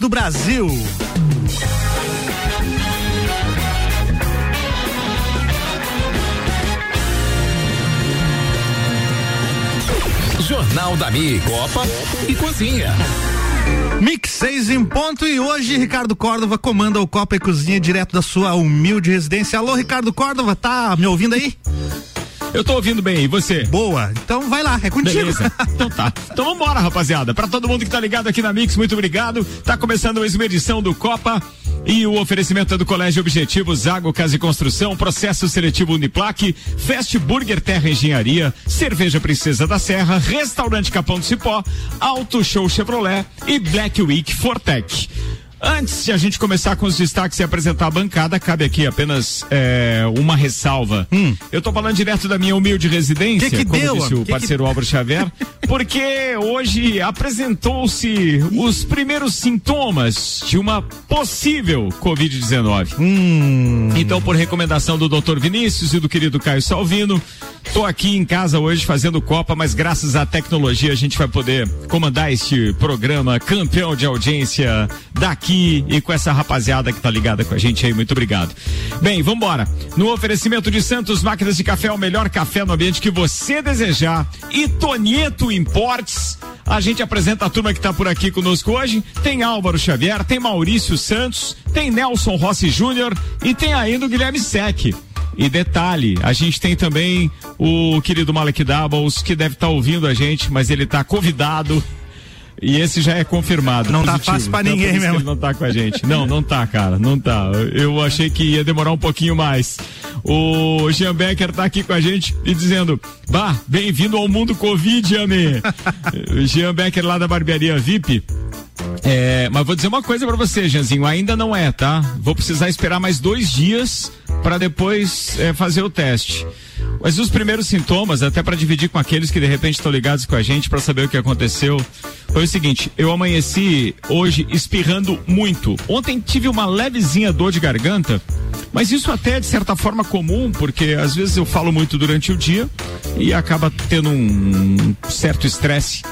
Do Brasil. Jornal da Mi, Copa e Cozinha. Mix 6 em ponto e hoje Ricardo Córdova comanda o Copa e Cozinha direto da sua humilde residência. Alô, Ricardo Córdova, tá me ouvindo aí? Eu tô ouvindo bem, e você? Boa, então vai lá, é contigo. Beleza. Então tá. Então vambora, rapaziada. Pra todo mundo que tá ligado aqui na Mix, muito obrigado. Tá começando mais uma edição do Copa. E o oferecimento é do Colégio Objetivo, Zago Casa e Construção, Processo Seletivo Uniplaque, Fast Burger Terra Engenharia, Cerveja Princesa da Serra, Restaurante Capão do Cipó, Auto Show Chevrolet e Black Week Fortec. Antes de a gente começar com os destaques e apresentar a bancada, cabe aqui apenas é, uma ressalva. Hum. Eu tô falando direto da minha humilde residência, Que que como deu, disse o que que- parceiro Álvaro Xavier, porque hoje apresentou-se os primeiros sintomas de uma possível Covid-19. Hum. Então, por recomendação do Dr. Vinícius e do querido Caio Salvino, tô aqui em casa hoje fazendo Copa, mas graças à tecnologia a gente vai poder comandar este programa campeão de audiência daqui e com essa rapaziada que tá ligada com a gente aí. Muito obrigado. Bem, vambora. No oferecimento de Santos Máquinas de Café, o melhor café no ambiente que você desejar. E Tonieto Importes. A gente apresenta a turma que tá por aqui conosco hoje. Tem Álvaro Xavier, tem Maurício Santos, tem Nelson Rossi Júnior e tem ainda o Guilherme Sec. E detalhe, a gente tem também o querido Malek Doubles, que deve estar ouvindo a gente, mas ele está convidado. E esse já é confirmado. Não tá positivo. fácil pra Então, ninguém que mesmo. Não tá com a gente. Não, não tá, cara. Não tá. Eu achei que ia demorar um pouquinho mais. O Jean Becker tá aqui com a gente e dizendo: Bah, bem-vindo ao mundo Covid, Ame. O Jean Becker lá da barbearia VIP. É, mas vou dizer uma coisa pra você, Janzinho, ainda não é, tá? Vou precisar esperar mais dois dias para depois é, fazer o teste. Mas os primeiros sintomas, até para dividir com aqueles que de repente estão ligados com a gente para saber o que aconteceu, foi o seguinte: eu amanheci hoje espirrando muito. Ontem tive uma levezinha dor de garganta, mas isso até é de certa forma comum, porque às vezes eu falo muito durante o dia e acaba tendo um certo estresse.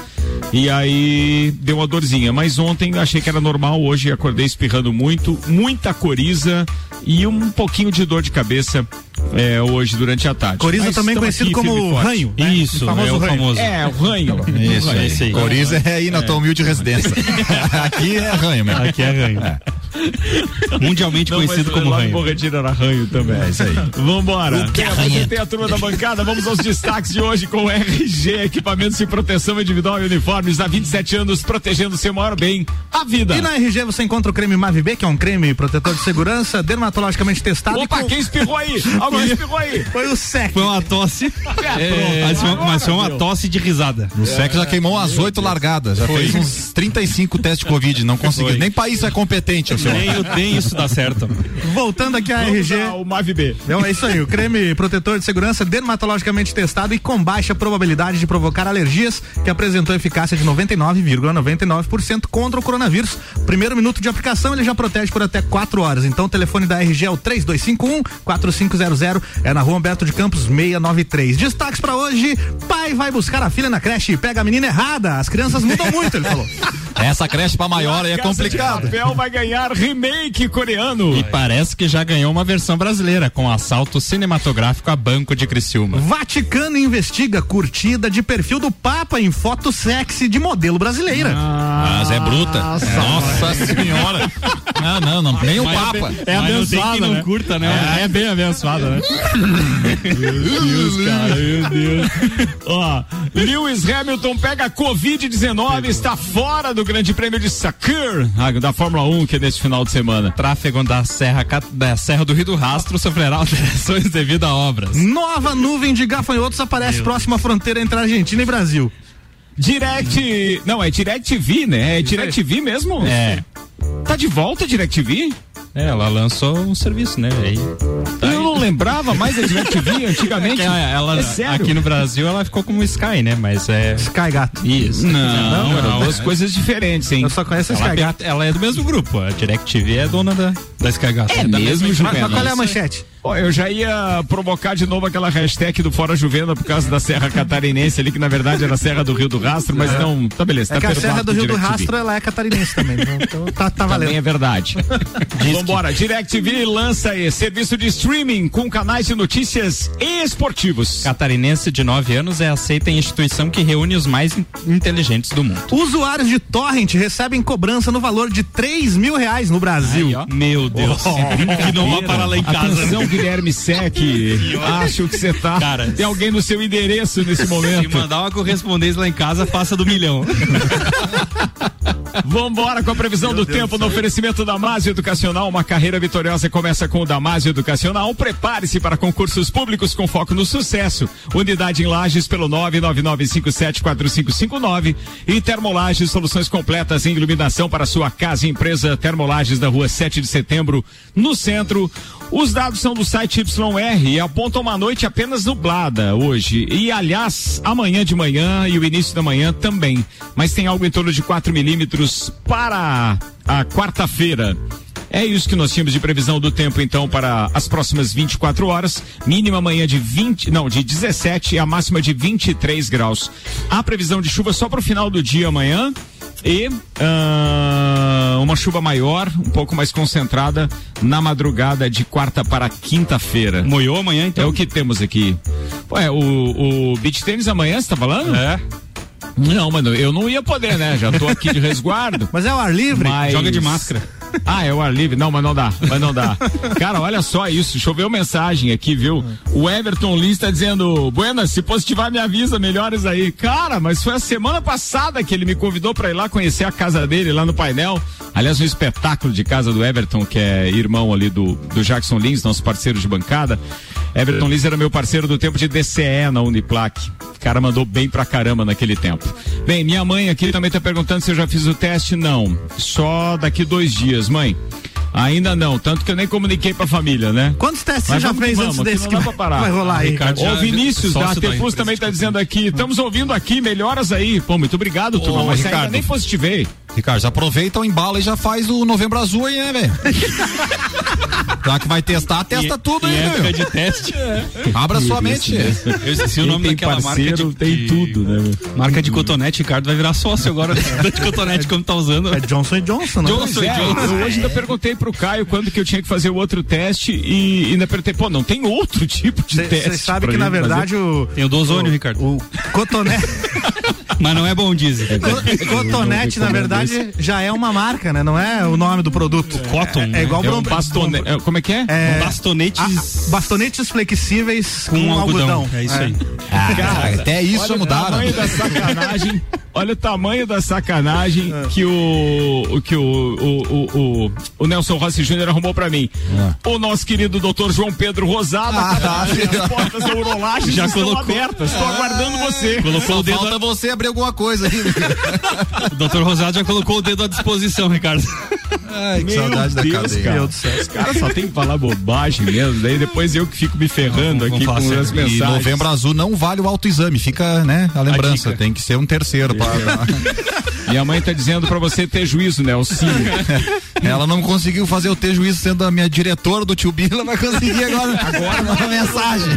E aí deu uma dorzinha. Mas ontem achei que era normal, hoje acordei espirrando muito, muita coriza e um pouquinho de dor de cabeça é, hoje durante a tarde. Coriza Mas também conhecido como ranho. né? Isso, O famoso é o ranho. famoso. É, o ranho. Isso, é esse aí. Coriza é aí na tua humilde residência. Aqui é ranho mesmo. Aqui é ranho. Mundialmente Não, conhecido como ranho. Bom Retiro era ranho também. É isso aí. Vambora. Quem apresentei a turma da bancada, vamos aos destaques de hoje com o RG, equipamentos de proteção individual e uniformes há 27 anos, protegendo seu maior bem, a vida. E na RG você encontra o creme Mavib, que é um creme protetor de segurança, dermatologicamente testado. Opa, com- quem espirrou aí? Alguém espirrou aí? Foi o SEC. Foi uma tosse. É, mas, foi, agora mas foi uma tosse de risada. O SEC já queimou umas oito largadas. Já fez uns 35 testes de Covid. Não conseguiu. Foi. Nem país é competente, o seu. Nem, nem isso dá certo. Voltando aqui à Vamos RG. ao Mavi B. Então é isso aí, o creme protetor de segurança dermatologicamente testado e com baixa probabilidade de provocar alergias, que apresentou eficácia de 99,99% contra o coronavírus. Primeiro minuto de aplicação, ele já protege por até 4 horas. Então o telefone da RG é o 3251 4500, é na Rua Humberto de Campos 693. Destaques pra hoje: pai vai buscar a filha na creche e pega a menina errada. As crianças mudam muito, ele falou. Essa creche pra maior aí é complicado. Papel vai ganhar remake coreano. E parece que já ganhou uma versão brasileira, com assalto cinematográfico a Banco de Criciúma. Vaticano investiga curtida de perfil do Papa em foto sexy de modelo brasileira. Mas é bruta. Nossa senhora. Ah, não, não. Nem o Papa. É abençoada, não né? curta, né? É, bem abençoada, né? meu Deus, cara, meu Deus. Ó, Lewis Hamilton pega Covid-19, está fora do Grande Prêmio de Sakir, ah, da Fórmula 1, que é nesse final de semana. Tráfego da Serra, da Serra do Rio do Rastro sofrerá alterações devido a obras. Nova nuvem de gafanhotos aparece próxima à fronteira entre Argentina e Brasil. Direct. Não, é DirecTV, né? É DirecTV mesmo? É. Tá de volta a DirecTV? É, ela lançou um serviço, né? Aí, Eu não lembrava mais da DirecTV antigamente. ela, ela- é sério? aqui no Brasil ela ficou como Sky, né? Mas é. Sky Gato. Isso. Não, eram duas coisas diferentes, hein? Eu só conheço a Ela, Sky Gato. ela é do mesmo grupo. A DirecTV é dona da, da Sky Gato. É mesmo, Mas, Juliana? mas qual é a manchete? Eu já ia provocar de novo aquela hashtag do Fora Juvena por causa da Serra Catarinense ali, que na verdade era a Serra do Rio do Rastro, mas não, tá beleza. É tá que a Serra do Rio do. Rastro, ela é catarinense também. Então tá, tá valendo. Também é verdade. Vambora, DirecTV lança aí serviço de streaming com canais de notícias esportivos. Catarinense de 9 anos é aceita em instituição que reúne os mais in- inteligentes do mundo. Usuários de Torrent recebem cobrança no valor de 3 mil reais no Brasil. Aí. Meu Deus. que não vai parar lá em casa. Atenção, Guilherme Sec. Acho que você tá. Cara, Tem alguém no seu endereço nesse Se momento. mandar uma correspondência lá em casa, passa do milhão. Vambora com a previsão do tempo no oferecimento da Damásio Educacional. Uma carreira vitoriosa começa com o Damásio Educacional. Prepare-se para concursos públicos com foco no sucesso. Unidade em Lages pelo 999574559 e Termolages, soluções completas em iluminação para sua casa e empresa Termolages da rua 7 de setembro, no centro. Os dados são do site YR e apontam uma noite apenas nublada hoje. E, aliás, amanhã de manhã e o início da manhã também. Mas tem algo em torno de 4 milímetros para a quarta-feira. É isso que nós tínhamos de previsão do tempo, então, para as próximas 24 horas. Mínima amanhã de 20, não, de 17 e a máxima de 23 graus. A previsão de chuva só para o final do dia amanhã. E ah, uma chuva maior, um pouco mais concentrada na madrugada de quarta para quinta-feira. Moiou amanhã, É então? o que temos aqui. Ué, o, o beach tênis amanhã, você tá falando? É. Não, mano, eu não ia poder, né? Já tô aqui de resguardo. Mas é o ar livre? Mas- Joga de máscara. Ah, é o ar livre? Não, mas não dá, mas não dá. Cara, olha só isso, choveu mensagem aqui, viu? O Everton Lins tá dizendo, Buenas, se positivar me avisa, melhores aí. Cara, mas foi a semana passada que ele me convidou pra ir lá conhecer a casa dele, lá no painel. Aliás, um espetáculo de casa do Everton, que é irmão ali do, do Jackson Lins, nosso parceiro de bancada. Everton Lins era meu parceiro do tempo de DCE na Uniplac. O cara mandou bem pra caramba naquele tempo. Bem, minha mãe aqui também tá perguntando se eu já fiz o teste. Não. Só daqui dois dias, mãe. Ainda não, tanto que eu nem comuniquei pra família, né? Quantos testes Mas você já vamos que fez vamos, antes desse não que pra parar. vai rolar aí? Ricardo, Ô Vinícius da empresa também tá dizendo aqui, estamos ouvindo aqui, melhoras aí. Pô, muito obrigado, turma, mas ainda Ricardo. nem positivei. Ricardo, já aproveita o embala e já faz o novembro azul aí, né, velho? Já que vai testar, testa tudo aí, época meu. de teste. Abra sua mente. Eu esqueci o nome tem daquela marca de, tem tudo, né? Marca de cotonete, Ricardo vai virar sócio agora. de cotonete como tá usando. É Johnson Johnson, né? Johnson. É, Johnson. eu hoje ainda perguntei pro Caio quando que eu tinha que fazer o outro teste e ainda perguntei, pô, não tem outro tipo de teste. Você sabe que na verdade o. Tem o do ozônio, Ricardo. O cotonete, Mas não é bom, dizem. co- cotonete, na verdade, já é uma marca, né? Não é o nome do produto. Cotton, É, né? é igual É um bastone... é, Como é que é? É, Bastonetes a- bastonetes flexíveis com, com algodão. algodão. É isso aí. Ah, até isso Olha o mudaram. tamanho da sacanagem. Olha o tamanho da sacanagem que o, o que o, o, o, o, o Nelson Rossi Júnior arrumou pra mim. O nosso querido doutor João Pedro Rosado, Ah, tá. as portas da urolagem Já estão colocou. abertas. Estou aguardando você. Colocou Só o dedo. falta você abrir alguma coisa aí. O doutor Rosado já colocou o dedo à disposição, Ricardo. Ai, que Meu saudade da Deus, cadeia. cara. Meu Deus. Os caras só tem que falar bobagem mesmo. Daí depois eu que fico me ferrando Não, aqui com as mensagens. E novembro azul não vale o autoexame, fica, né, a lembrança, dica. tem que ser um terceiro pra, Minha mãe tá dizendo pra você ter juízo, Nelson. Ela não conseguiu fazer eu ter juízo sendo a minha diretora do tio Bila, vai conseguir agora. Agora uma mensagem.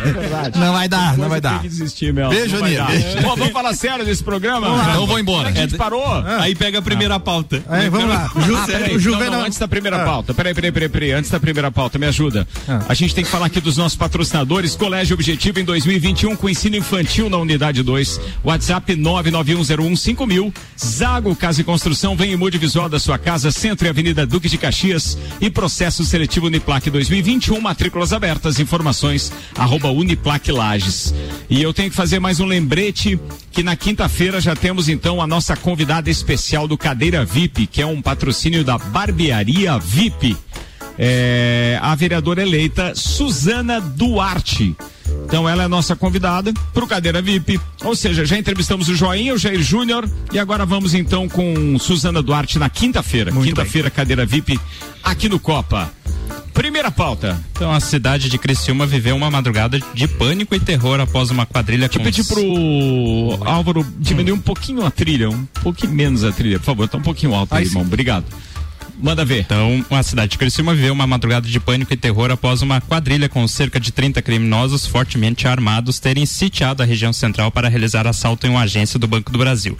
não vai dar, não vai dar. desistir. Beijo, Aninha. Pô, vamos falar sério desse programa? Então eu vou embora. A gente parou? Aí pega a primeira pauta. Aí, vamos lá. Ju, Ah, o não, não, antes da primeira Ah. pauta. Peraí, peraí, peraí, peraí. Antes da primeira pauta, me ajuda. A gente tem que falar aqui dos nossos patrocinadores. Colégio Objetivo em 2021 com ensino infantil na unidade 2. WhatsApp 991015000. Zago Casa e Construção. Vem e mude visual da sua casa. Centro e Avenida Duque de Caxias. E processo seletivo Uniplac 2021. Matrículas abertas. Informações arroba Uniplac Lages. E eu tenho que fazer mais um lembrete que na quinta-feira já temos então a nossa convidada especial do Cadeira VIP, que é um patrocínio da Barbearia VIP. É, a vereadora eleita Suzana Duarte. Então ela é nossa convidada para o Cadeira VIP. Ou seja, já entrevistamos o Joinha, o Jair Júnior e agora vamos então com Suzana Duarte na quinta-feira. Quinta-feira, Cadeira VIP aqui no Copa. Primeira pauta. Então a cidade de Criciúma viveu uma madrugada de pânico e terror após uma quadrilha Deixa eu com pedir pro Álvaro diminuir um pouquinho a trilha, um pouquinho menos a trilha, por favor. Tá um pouquinho alto aí, irmão. Obrigado. Manda ver. Então, a cidade de Criciúma viveu uma madrugada de pânico e terror após uma quadrilha com cerca de 30 criminosos fortemente armados terem sitiado a região central para realizar assalto em uma agência do Banco do Brasil.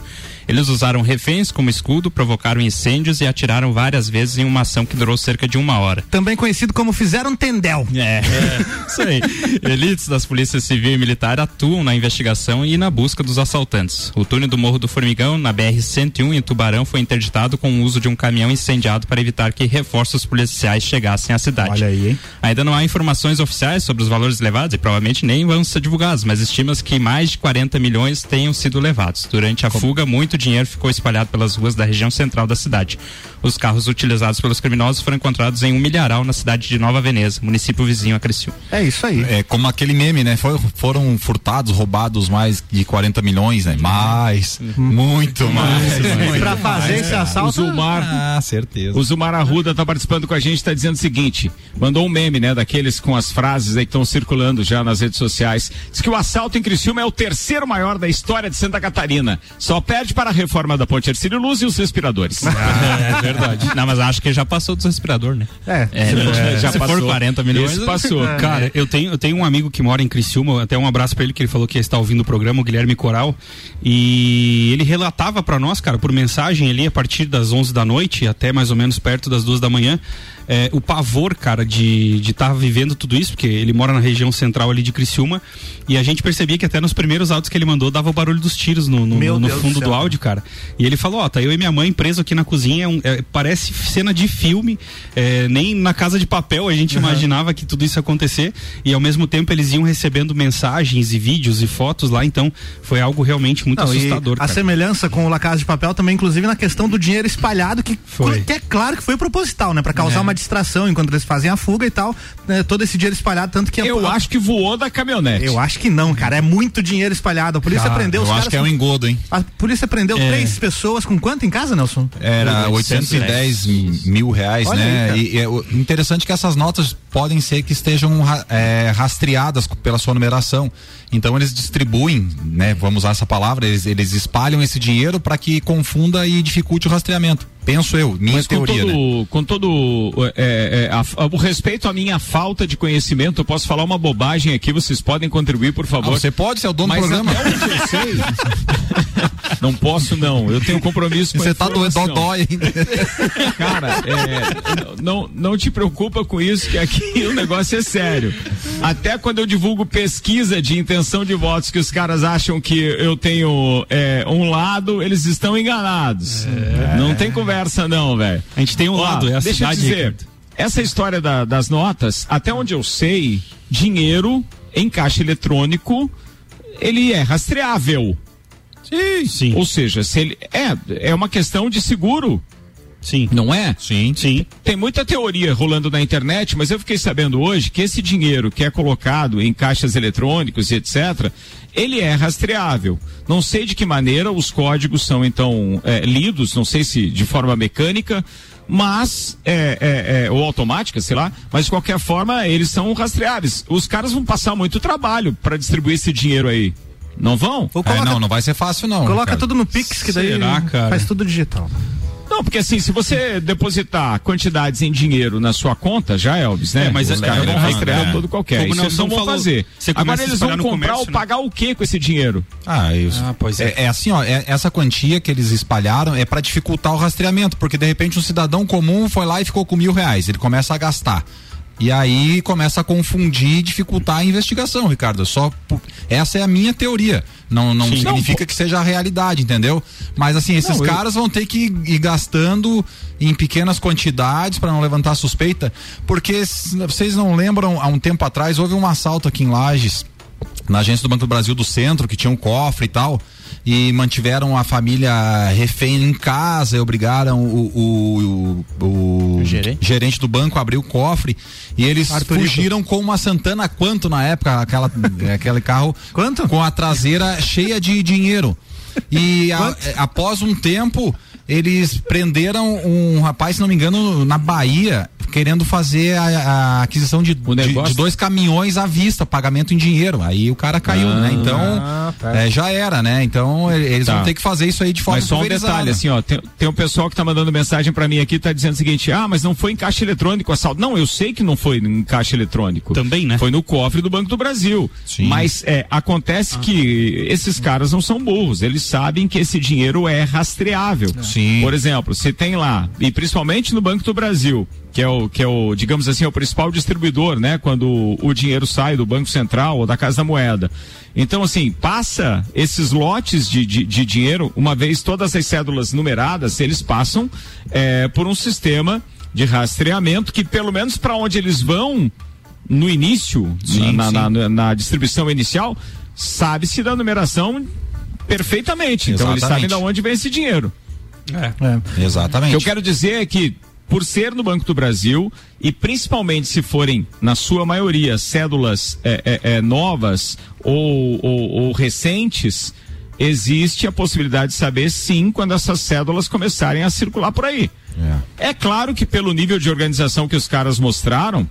Eles usaram reféns como escudo, provocaram incêndios e atiraram várias vezes em uma ação que durou cerca de uma hora. Também conhecido como fizeram tendel. É, isso aí. Elites das polícias civil e militar atuam na investigação e na busca dos assaltantes. O túnel do Morro do Formigão, na BR-101 em Tubarão, foi interditado com o uso de um caminhão incendiado para evitar que reforços policiais chegassem à cidade. Olha aí, hein? Ainda não há informações oficiais sobre os valores levados e provavelmente nem vão ser divulgados, mas estima-se que mais de 40 milhões tenham sido levados. Durante a fuga, muito dinheiro ficou espalhado pelas ruas da região central da cidade. Os carros utilizados pelos criminosos foram encontrados em um milharal na cidade de Nova Veneza, município vizinho a Criciúma. É isso aí. É como aquele meme, né? Foi- foram furtados, roubados mais de 40 milhões, né? Mais, muito mais. muito pra fazer mais, esse cara. assalto. O Zumar. Ah, certeza. O Zumar Arruda tá participando com a gente, tá dizendo o seguinte: mandou um meme, né, daqueles com as frases aí que estão circulando já nas redes sociais. Diz que o assalto em Criciúma é o terceiro maior da história de Santa Catarina. Só perde para a reforma da Ponte Ercílio Luz e os respiradores. É verdade. Não, mas acho que já passou do respirador, né? É. É, já se for passou. 40 milhões, Esse passou. Cara, eu tenho, eu tenho um amigo que mora em Criciúma, até um abraço pra ele que ele falou que está ouvindo o programa, o Guilherme Coral, e ele relatava pra nós, cara, por mensagem ali a partir das 11 da noite até mais ou menos perto das duas da manhã, é, o pavor, cara, de estar vivendo tudo isso, porque ele mora na região central ali de Criciúma, e a gente percebia que até nos primeiros áudios que ele mandou dava o barulho dos tiros no, no, no Deus fundo do do, áudio, cara. E ele falou, ó, tá eu e minha mãe preso aqui na cozinha, é um- é, parece cena de filme, é, nem na casa de papel a gente imaginava que tudo isso ia acontecer, e ao mesmo tempo eles iam recebendo mensagens e vídeos e fotos lá, então foi algo realmente muito Não, assustador, a cara. semelhança com o La Casa de Papel também, inclusive na questão do dinheiro espalhado, que, Foi. que é claro que foi proposital, né? Pra causar uma distração enquanto eles fazem a fuga e tal, né, todo esse dinheiro espalhado, tanto que... Eu a, acho que voou da caminhonete. Eu acho que não, cara, é muito dinheiro espalhado. A polícia Cara, prendeu os eu caras... acho que é um com- engodo, hein? A polícia prendeu É. três pessoas com quanto em casa, Nelson? Era 810 mil reais, Olha aí, né? cara. e, é o interessante que essas notas podem ser que estejam é, rastreadas pela sua numeração. Então eles distribuem, né? Vamos usar essa palavra, eles, eles espalham esse dinheiro para que confunda e dificulte o rastreamento. Penso eu, minha Mas com teoria, né? todo, com todo é, é, a- a- o respeito à minha falta de conhecimento, eu posso falar uma bobagem aqui, vocês podem contribuir, por Ah, favor. você pode ser o dono Mas do programa. até onde eu sei. não posso, não. Eu tenho compromisso com Você tá doendo dodói ainda. Cara, é, não, não te preocupa com isso, que aqui o negócio é sério. Até quando eu divulgo pesquisa de intenção de votos que os caras acham que eu tenho é, um lado, eles estão enganados. Não tem conversa, não, velho. A gente tem um Ó, lado, é a deixa eu cidade, dizer, Ricardo. essa história da- das notas, até onde eu sei, dinheiro em caixa eletrônico, ele é rastreável. Sim, sim, Ou seja, se ele é é uma questão de seguro, sim. não é? Sim. Sim. Tem muita teoria rolando na internet, mas eu fiquei sabendo hoje que esse dinheiro que é colocado em caixas eletrônicos e etc., ele é rastreável. Não sei de que maneira os códigos são então é, lidos, não sei se de forma mecânica, mas é, é, é, ou automática, sei lá, mas de qualquer forma eles são rastreáveis. Os caras vão passar muito trabalho para distribuir esse dinheiro aí. Não vão? Ou É, coloca, não, não vai ser fácil não. coloca Ricardo. tudo no Pix, que daí Será, cara? faz tudo digital. Não, porque assim, se você depositar quantidades em dinheiro na sua conta, já Elvis, né? É, mas os é- caras é, vão rastrear é. todo qualquer. Como Isso eles não vão falou, fazer. Agora eles vão comprar comércio, ou né? pagar o que com esse dinheiro? Ah, isso. Ah, pois é. É, é assim, ó, é- essa quantia que eles espalharam é para dificultar o rastreamento, porque de repente um cidadão comum foi lá e ficou com mil reais, ele começa a gastar. E aí começa a confundir e dificultar a investigação, Ricardo. Só por- essa é a minha teoria. Não, não Sim. significa que seja a realidade, entendeu? Mas assim, esses Não, eu- caras vão ter que ir gastando em pequenas quantidades para não levantar suspeita, porque vocês não lembram há um tempo atrás houve um assalto aqui em Lages na agência do Banco do Brasil do Centro, que tinha um cofre e tal, e mantiveram a família refém em casa e obrigaram o, o, o, o gerente? do banco a abrir o cofre e eles Arthurito. fugiram com uma Santana quanto na época, aquela, aquele carro Quanto? com a traseira cheia de dinheiro. E a- após um tempo eles prenderam um rapaz, se não me engano, na Bahia, querendo fazer a, a aquisição de, de, de, dois caminhões à vista, pagamento em dinheiro. Aí o cara caiu, ah, né? Então, tá. é, já era, né? Então, eles tá. vão ter que fazer isso aí de forma Mas só um detalhe, assim, ó, tem, tem um pessoal que tá mandando mensagem para mim aqui, tá dizendo o seguinte, ah, mas não foi em caixa eletrônico assalto. Não, eu sei que não foi em caixa eletrônico. Também, né? Foi no cofre do Banco do Brasil. Sim. Mas é, acontece ah. que esses caras não são burros, eles sabem que esse dinheiro é rastreável. Sim. Por exemplo, se tem lá, e principalmente no Banco do Brasil, que é o que é o, digamos assim, é o principal distribuidor, né, quando o dinheiro sai do Banco Central ou da Casa da Moeda. Então, assim, passa esses lotes de, de, de dinheiro, uma vez todas as cédulas numeradas, eles passam é, por um sistema de rastreamento que, pelo menos para onde eles vão no início, sim, na, sim. Na, na, na, distribuição inicial, sabe-se da numeração perfeitamente. Exatamente. Então, eles sabem de onde vem esse dinheiro. É. é. Exatamente. O que eu quero dizer é que por ser no Banco do Brasil e principalmente se forem, na sua maioria, cédulas é, é, é, novas ou, ou, ou, recentes, existe a possibilidade de saber sim quando essas cédulas começarem a circular por aí. É. é claro que pelo nível de organização que os caras mostraram,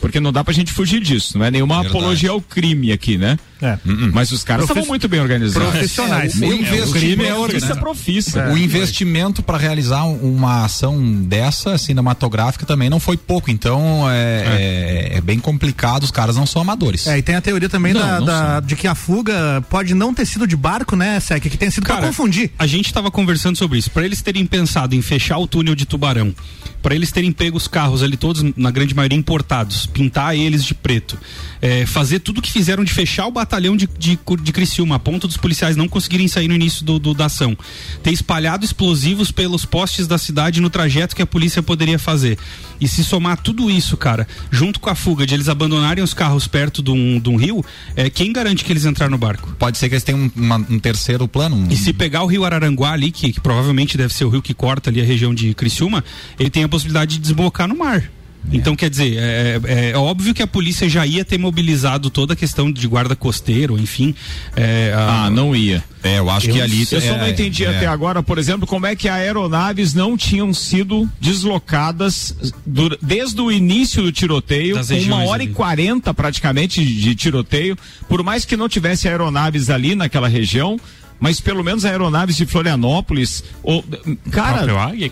porque não dá pra gente fugir disso, não é nenhuma Verdade. apologia ao crime aqui, né? É. Uh-uh. Mas os caras estavam muito bem organizados. Profissionais. É, o, o investimento é organiza profissa. É. O investimento para realizar uma ação dessa cinematográfica também não foi pouco, então é, é. é, bem complicado, os caras não são amadores. É, e tem a teoria também não, da, não da de que a fuga pode não ter sido de barco, né, Sec, que tem sido para confundir. A gente estava conversando sobre isso, para eles terem pensado em fechar o túnel de Tubarão, para eles terem pego os carros ali todos, na grande maioria importados, pintar eles de preto, é, fazer tudo que fizeram de fechar o batalhão de, de, de Criciúma, a ponto dos policiais não conseguirem sair no início do, do, da ação, ter espalhado explosivos pelos postes da cidade no trajeto que a polícia poderia fazer. E se somar tudo isso, cara, junto com a fuga de eles abandonarem os carros perto de um, de um rio, é, quem garante que eles entraram no barco? Pode ser que eles tenham um, uma, um terceiro plano. Um... E se pegar o rio Araranguá ali, que, que provavelmente deve ser o rio que corta ali a região de Criciúma, ele tem a possibilidade de desbocar no mar. Então, quer dizer, é, é, é, óbvio que a polícia já ia ter mobilizado toda a questão de guarda costeiro, enfim. É, a... Ah, não ia. É, eu acho eu, que ali. Eu só não é, entendi é. até agora, por exemplo, como é que aeronaves não tinham sido deslocadas do, desde o início do tiroteio, com uma hora ali. e quarenta praticamente de tiroteio, por mais que não tivesse aeronaves ali naquela região mas pelo menos aeronaves de Florianópolis, ou, cara,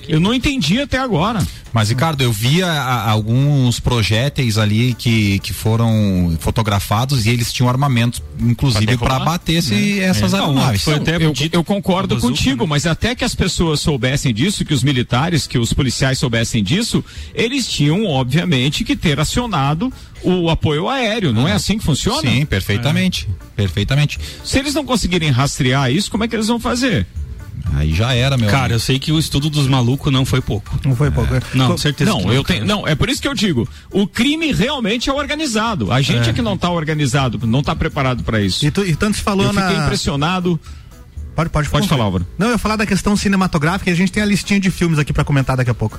eu não entendi até agora. Mas Ricardo, eu via a, alguns projéteis ali que, que foram fotografados e eles tinham armamentos, inclusive para bater esse, é. essas é. aeronaves. Não, eu, eu, concordo contigo, né? mas até que as pessoas soubessem disso, que os militares, que os policiais soubessem disso, eles tinham obviamente que ter acionado o apoio aéreo, não é ah, é assim que funciona? Sim, perfeitamente. É. Perfeitamente. Se eles não conseguirem rastrear isso, como é que eles vão fazer? Aí já era, meu. Cara, amigo. eu sei que o estudo dos malucos não foi pouco. Não foi pouco. É. Não, certeza. Não, eu tenho. Não, é por isso que eu digo. O crime realmente é organizado. A gente é, é que não está organizado, não está preparado para isso. E, tu, e tanto se falou eu na. Fiquei impressionado. Pode, pode, pode falar, Álvaro. Não, eu ia falar da questão cinematográfica e a gente tem a listinha de filmes aqui para comentar daqui a pouco.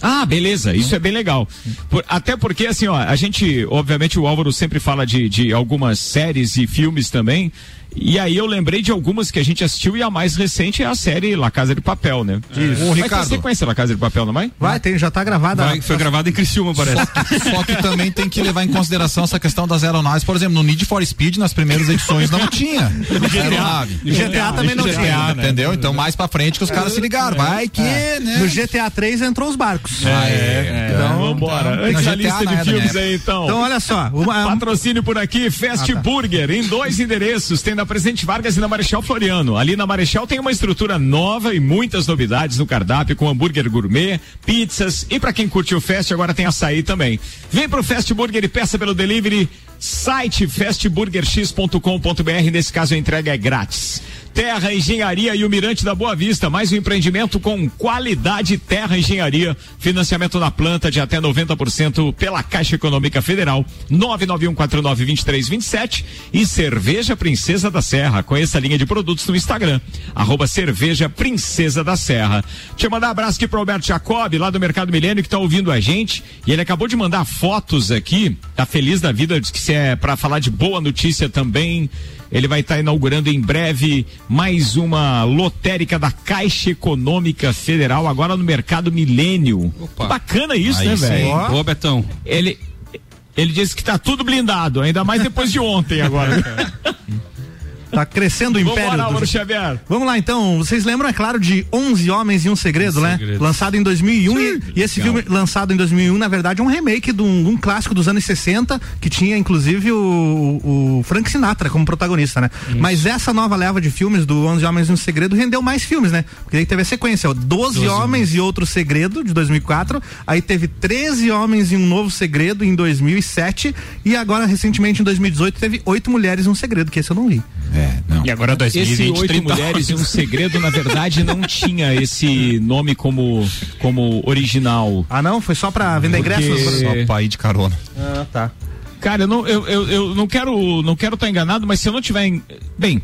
Ah, beleza, isso é bem legal. Por, até porque, assim, ó, a gente, obviamente, o Álvaro sempre fala de, de algumas séries e filmes também. E aí eu lembrei de algumas que a gente assistiu e a mais recente é a série La Casa de Papel, né? Isso. O vai Ricardo. ter sequência La Casa de Papel, não vai? Vai, tem, já tá gravada. Vai, foi gravada em Criciúma, parece. Só, só, que também tem que levar em consideração essa questão das aeronaves. Por exemplo, no Need for Speed, nas primeiras edições, não tinha aeronave. No GTA, GTA também não GTA, tinha. Né? Entendeu? Então mais pra frente que os caras se ligaram. Vai que, é. né? No GTA 3 entrou os barcos. É, é, então, vambora. Então, Antes lista de filmes aí, então. Então, olha só. Uma, Patrocínio por aqui, Fast ah, tá. Burger, em dois endereços. Tem na Presente Vargas e na Marechal Floriano. Ali na Marechal tem uma estrutura nova e muitas novidades no cardápio com hambúrguer gourmet, pizzas e para quem curte o Fest agora tem açaí também. Vem pro Fast Burger e peça pelo delivery site fastburgerx.com.br. Nesse caso a entrega é grátis. Terra Engenharia e o Mirante da Boa Vista, mais um empreendimento com qualidade Terra Engenharia, financiamento na planta de até 90% pela Caixa Econômica Federal, 991492327 e Cerveja Princesa da Serra. Conheça a linha de produtos no Instagram, arroba Cerveja Princesa da Serra. Deixa eu mandar um abraço aqui pro Alberto Jacob, lá do Mercado Milênio, que tá ouvindo a gente, e ele acabou de mandar fotos aqui, tá feliz da vida, diz que se é para falar de boa notícia também, ele vai estar tá inaugurando em breve mais uma lotérica da Caixa Econômica Federal, agora no mercado milênio. Bacana isso, Aí né, velho? Boa, Betão. Ele, ele disse que tá tudo blindado, ainda mais depois de ontem agora. Tá crescendo o Vamos império. lá, do- Álvaro Xavier. Vamos lá então, vocês lembram, é claro, de 11 Homens e um Segredo, né? Segredo. Lançado em 2001 e, e esse filme lançado em 2001, na verdade, é um remake de um, um clássico dos anos 60 que tinha inclusive o, o Frank Sinatra como protagonista, né? Mas essa nova leva de filmes do 11 Homens e um Segredo rendeu mais filmes, né? Porque aí teve a sequência, ó, 12, Homens e Outro Segredo de 2004, aí teve 13 Homens e um Novo Segredo em 2007 e agora recentemente em 2018 teve Oito Mulheres e um Segredo, que esse eu não vi. É, não. E agora Esse 2020, Oito 30 Mulheres e um Segredo, na verdade, não tinha esse nome como, como original. Ah, não? Foi só pra vender Porque- ingressos? Só pra ir de carona. Ah, tá. Cara, eu não, eu, eu, eu não quero não quero estar enganado, mas se eu não tiver. em- Bem,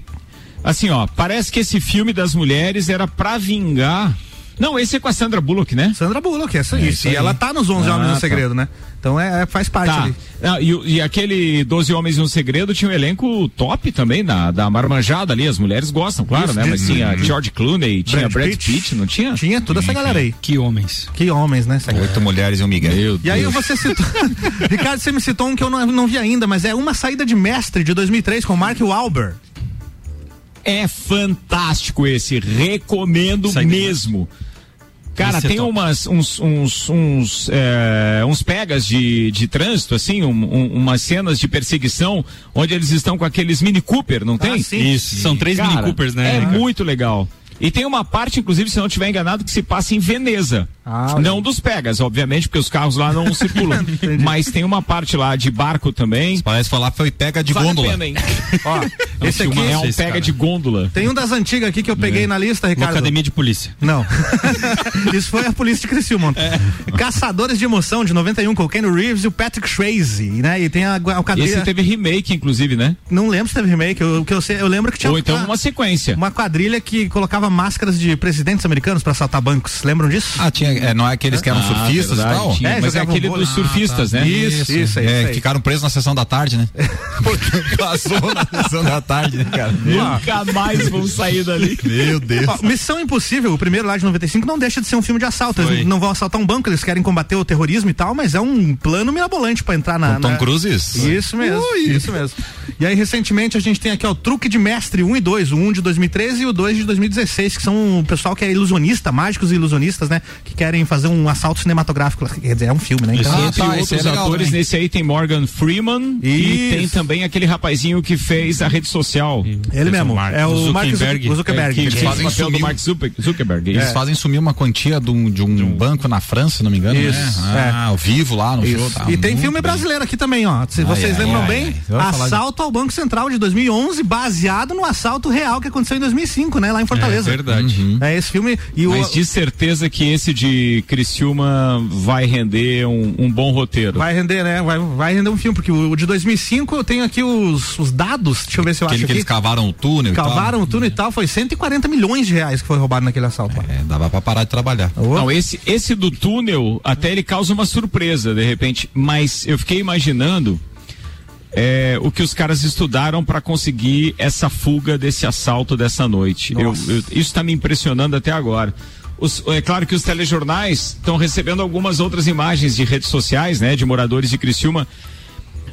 assim, ó, parece que esse filme das mulheres era pra vingar. Não, esse é com a Sandra Bullock, né? Sandra Bullock, essa É isso. isso E aí. ela tá nos 11 Ah, Homens no tá. Segredo, né? Então é, é- faz parte Tá. ali. Ah, e, e aquele 12 Homens e um Segredo tinha um elenco top também, da, da marmanjada ali. As mulheres gostam, claro, Isso, né? de- Mas tinha George Clooney, tinha Brad Brad, Pitt. Pitt. não tinha? Tinha toda essa galera aí. Que homens. Que homens, né? Oito mulheres e um Miguel. Meu E aí Deus. você citou. Ricardo, você me citou um que eu não, não vi ainda, mas é uma saída de mestre de 2003 com Mark Wahlberg. É fantástico esse, recomendo Segue mesmo. Cara, é tem top. umas, uns, uns, uns, é, uns pegas de, de trânsito, assim, um- um- umas cenas de perseguição, onde eles estão com aqueles Mini Cooper, não tem? sim. Isso, são três Cara, Mini Coopers, né? É muito legal. E tem uma parte, inclusive, se não estiver enganado, que se passa em Veneza. Ah, não dos pegas, obviamente, porque os carros lá não circulam. Mas tem uma parte lá de barco também. Parece falar foi pega de Vale a gôndola. pena, hein? Ó, esse aqui É um esse, pega cara. de gôndola. tem um das antigas aqui que eu peguei na lista, Uma Ricardo. academia de polícia. Não. Isso foi a polícia de Criciúma. Caçadores de Emoção, de 91, com o Ken Reeves e o Patrick Swayze, né? E tem a, a quadrilha... Esse teve remake, inclusive, né? Não lembro se teve remake, eu, o que eu, sei, eu lembro que tinha Ou então uma, uma sequência. uma quadrilha que colocava máscaras de presidentes americanos pra assaltar bancos. Lembram disso? Ah, tinha, é, não é aqueles que eram Ah, surfistas verdade, e tal? tinha, É, mas é aquele dos surfistas, né? Isso, isso aí, É, isso aí. ficaram presos na sessão da tarde, né? Porque passou na sessão da tarde, né, cara? Nunca mais vão sair dali. Meu Deus. Ó, Missão Impossível, o primeiro lá de 95, não deixa de ser um filme de assalto. Foi. Eles não vão assaltar um banco, eles querem combater o terrorismo e tal, mas é um plano mirabolante pra entrar na. Com Tom na- Cruise? isso? Isso mesmo, isso mesmo. E aí, recentemente, a gente tem aqui, ó, o Truque de Mestre 1 e 2, o 1 de 2013 e o 2 de 2016, que são o pessoal que é ilusionista, mágicos e ilusionistas, né? Que querem fazer um assalto cinematográfico. Quer dizer, é um filme, né? Então, Ah, Entre tá, outros é legal atores, também. nesse aí tem Morgan Freeman e Isso. tem também aquele rapazinho que fez a rede social. ele mesmo. Mark- É o Mark Zuckerberg. Zuckerberg. Zuckerberg. que Ele fez fazem o papel do sumir- Mark Zucker- Zuckerberg. Eles isso. fazem sumir uma quantia de um, de um, banco na França, se não me engano, Isso, né? Ah, ao vivo lá no Isso. show. tá e tem filme bem. brasileiro aqui também, ó. Se Ai, vocês ai, lembram ai, bem, de- assalto ao Banco Central de 2011, baseado no assalto real que aconteceu em 2005, né? Lá em Fortaleza. É verdade. Uhum. É esse filme e o Mas de certeza que esse de Criciúma vai render um, um bom roteiro. vai render, né? Vai, vai render um filme porque o, o de 2005 eu tenho aqui os, os dados. Deixa eu ver se eu Aquele acho que eles aqui. cavaram o túnel e tal. Cavaram o túnel e tal, foi 140 milhões de reais que foi roubado naquele assalto. É, dava pra parar de trabalhar. Ô, Não, esse, esse do túnel, até ele causa uma surpresa, de repente. Mas eu fiquei imaginando é, o que os caras estudaram para conseguir essa fuga desse assalto dessa noite. Eu, eu- isso está me impressionando até agora. Os- é claro que os telejornais estão recebendo algumas outras imagens de redes sociais, né, de moradores de Criciúma.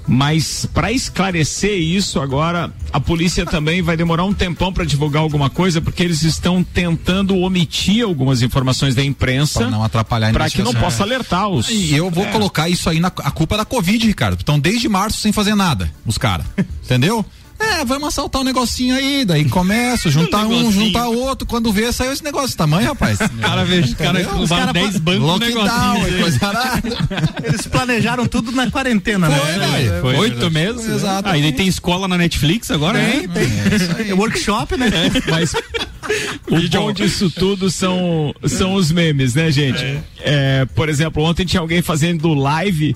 Mas para esclarecer isso agora, a polícia também vai demorar um tempão para divulgar alguma coisa, porque eles estão tentando omitir algumas informações da imprensa Pra não atrapalhar a para que não possa alertar os. E eu vou colocar isso aí na a culpa é da Covid, Ricardo. Estão desde março sem fazer nada, os caras. Entendeu? É, vamos assaltar um negocinho aí, daí começa, juntar um, negocinho. juntar outro. Quando vê, saiu esse negócio desse tamanho, rapaz. Cara, vejo, cara, cara 10 bancos Lockdown e coisa. Eles planejaram tudo na quarentena, Foi, né? velho. Foi Oito verdade. meses. Exato. Ah, e daí tem escola na Netflix agora, Tem, né? tem. É workshop, né? Mas o bom disso tudo são, são os memes, né, gente? É, por exemplo, ontem tinha alguém fazendo live.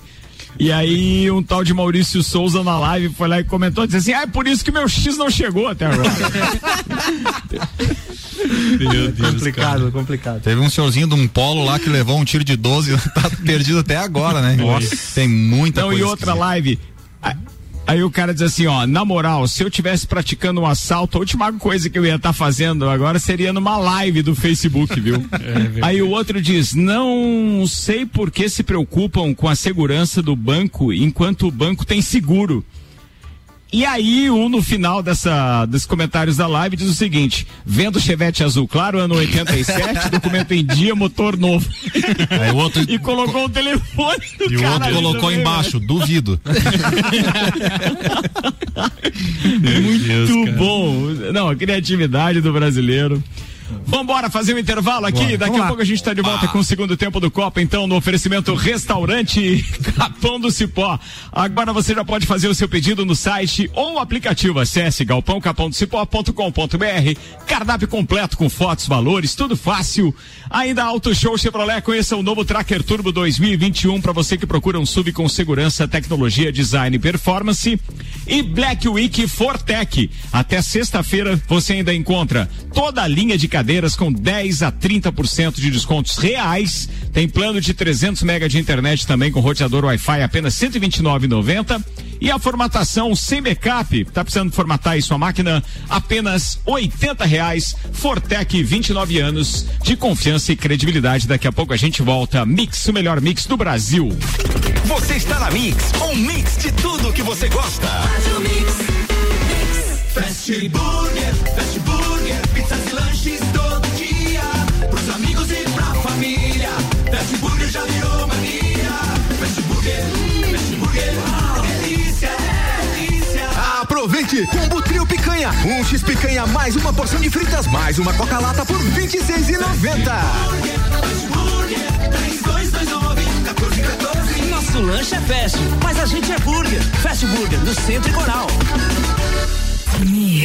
E aí um tal de Maurício Souza na live foi lá e comentou, disse assim, ah, é por isso que meu X não chegou até agora. Meu Deus, complicado, complicado. Teve um senhorzinho de um polo lá que levou um tiro de 12 e tá perdido até agora, né? Nossa. Tem muita Então, coisa. e outra esquisita. live. Aí o cara diz assim, ó, na moral, se eu tivesse praticando um assalto, a última coisa que eu ia estar tá fazendo agora seria numa live do Facebook, viu? É Aí o outro diz, não sei por que se preocupam com a segurança do banco enquanto o banco tem seguro. E aí, um no final dessa, dos comentários da live diz o seguinte: vendo Chevette azul claro, ano 87, documento em dia, motor novo. Aí o outro... E colocou o telefone. E o outro colocou também, embaixo, né? duvido. Muito Deus, bom. Não, a criatividade do brasileiro. Vambora fazer um intervalo aqui. Bora. Daqui a pouco a gente está de volta ah. com o segundo tempo do Copa, então, no oferecimento Restaurante Capão do Cipó. Agora você já pode fazer o seu pedido no site ou aplicativo. Acesse galpãocapãodocipó.com.br. Cardápio completo com fotos, valores, tudo fácil. Ainda Auto Show Chevrolet, conheça o novo Tracker Turbo 2021 para você que procura um sub com segurança, tecnologia, design e performance. E Black Week Fortec. Até sexta-feira você ainda encontra toda a linha de cadeiras com 10 a 30% de descontos reais. Tem plano de 300 mega de internet também com roteador Wi-Fi apenas 129,90 e a formatação sem backup. Tá precisando formatar aí sua máquina? Apenas 80 reais. Fortec 29 anos de confiança e credibilidade. Daqui a pouco a gente volta. Mix, o melhor mix do Brasil. Você está na Mix, um mix de tudo que você gosta. Fast Burger, Fast Burger, pizzas e lanches todo dia. Pros amigos e pra família. Fast Burger já virou mania. Fast Burger, Fast Burger, delícia, delícia. Aproveite! Combo Trio Picanha. Um X Picanha mais uma porção de fritas mais uma Coca-Lata por R$ 26,90. Fast Burger, 3229 1414. Nosso lanche é fast, mas a gente é burger. Fast Burger, no Centro e Coral. Mix.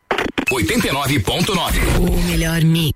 89.9. O melhor mix.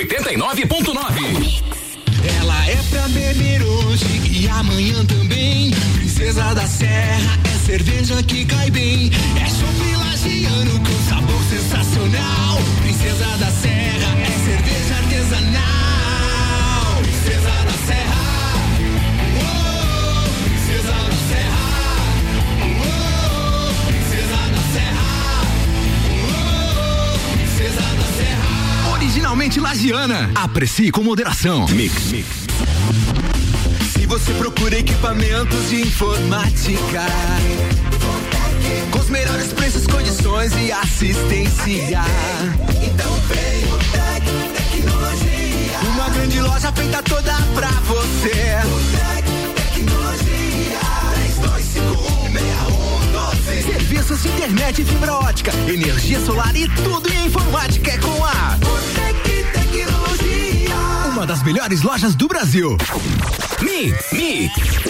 89.9. Ela é pra beber hoje e amanhã também. Princesa da Serra é cerveja que cai bem. É chopp lagiano com sabor sensacional. Princesa da Serra é cerveja artesanal. Originalmente lagiana. Aprecie com moderação. Mix. Mix. Se você procura equipamentos de informática, com os melhores preços, condições e assistência, então vem o Tec Tecnologia. Uma grande loja feita toda pra você. O Tec Tecnologia. 32516112. Serviços de internet, fibra ótica, energia solar e tudo em informática é com a uma das melhores lojas do Brasil. Mix, Mix.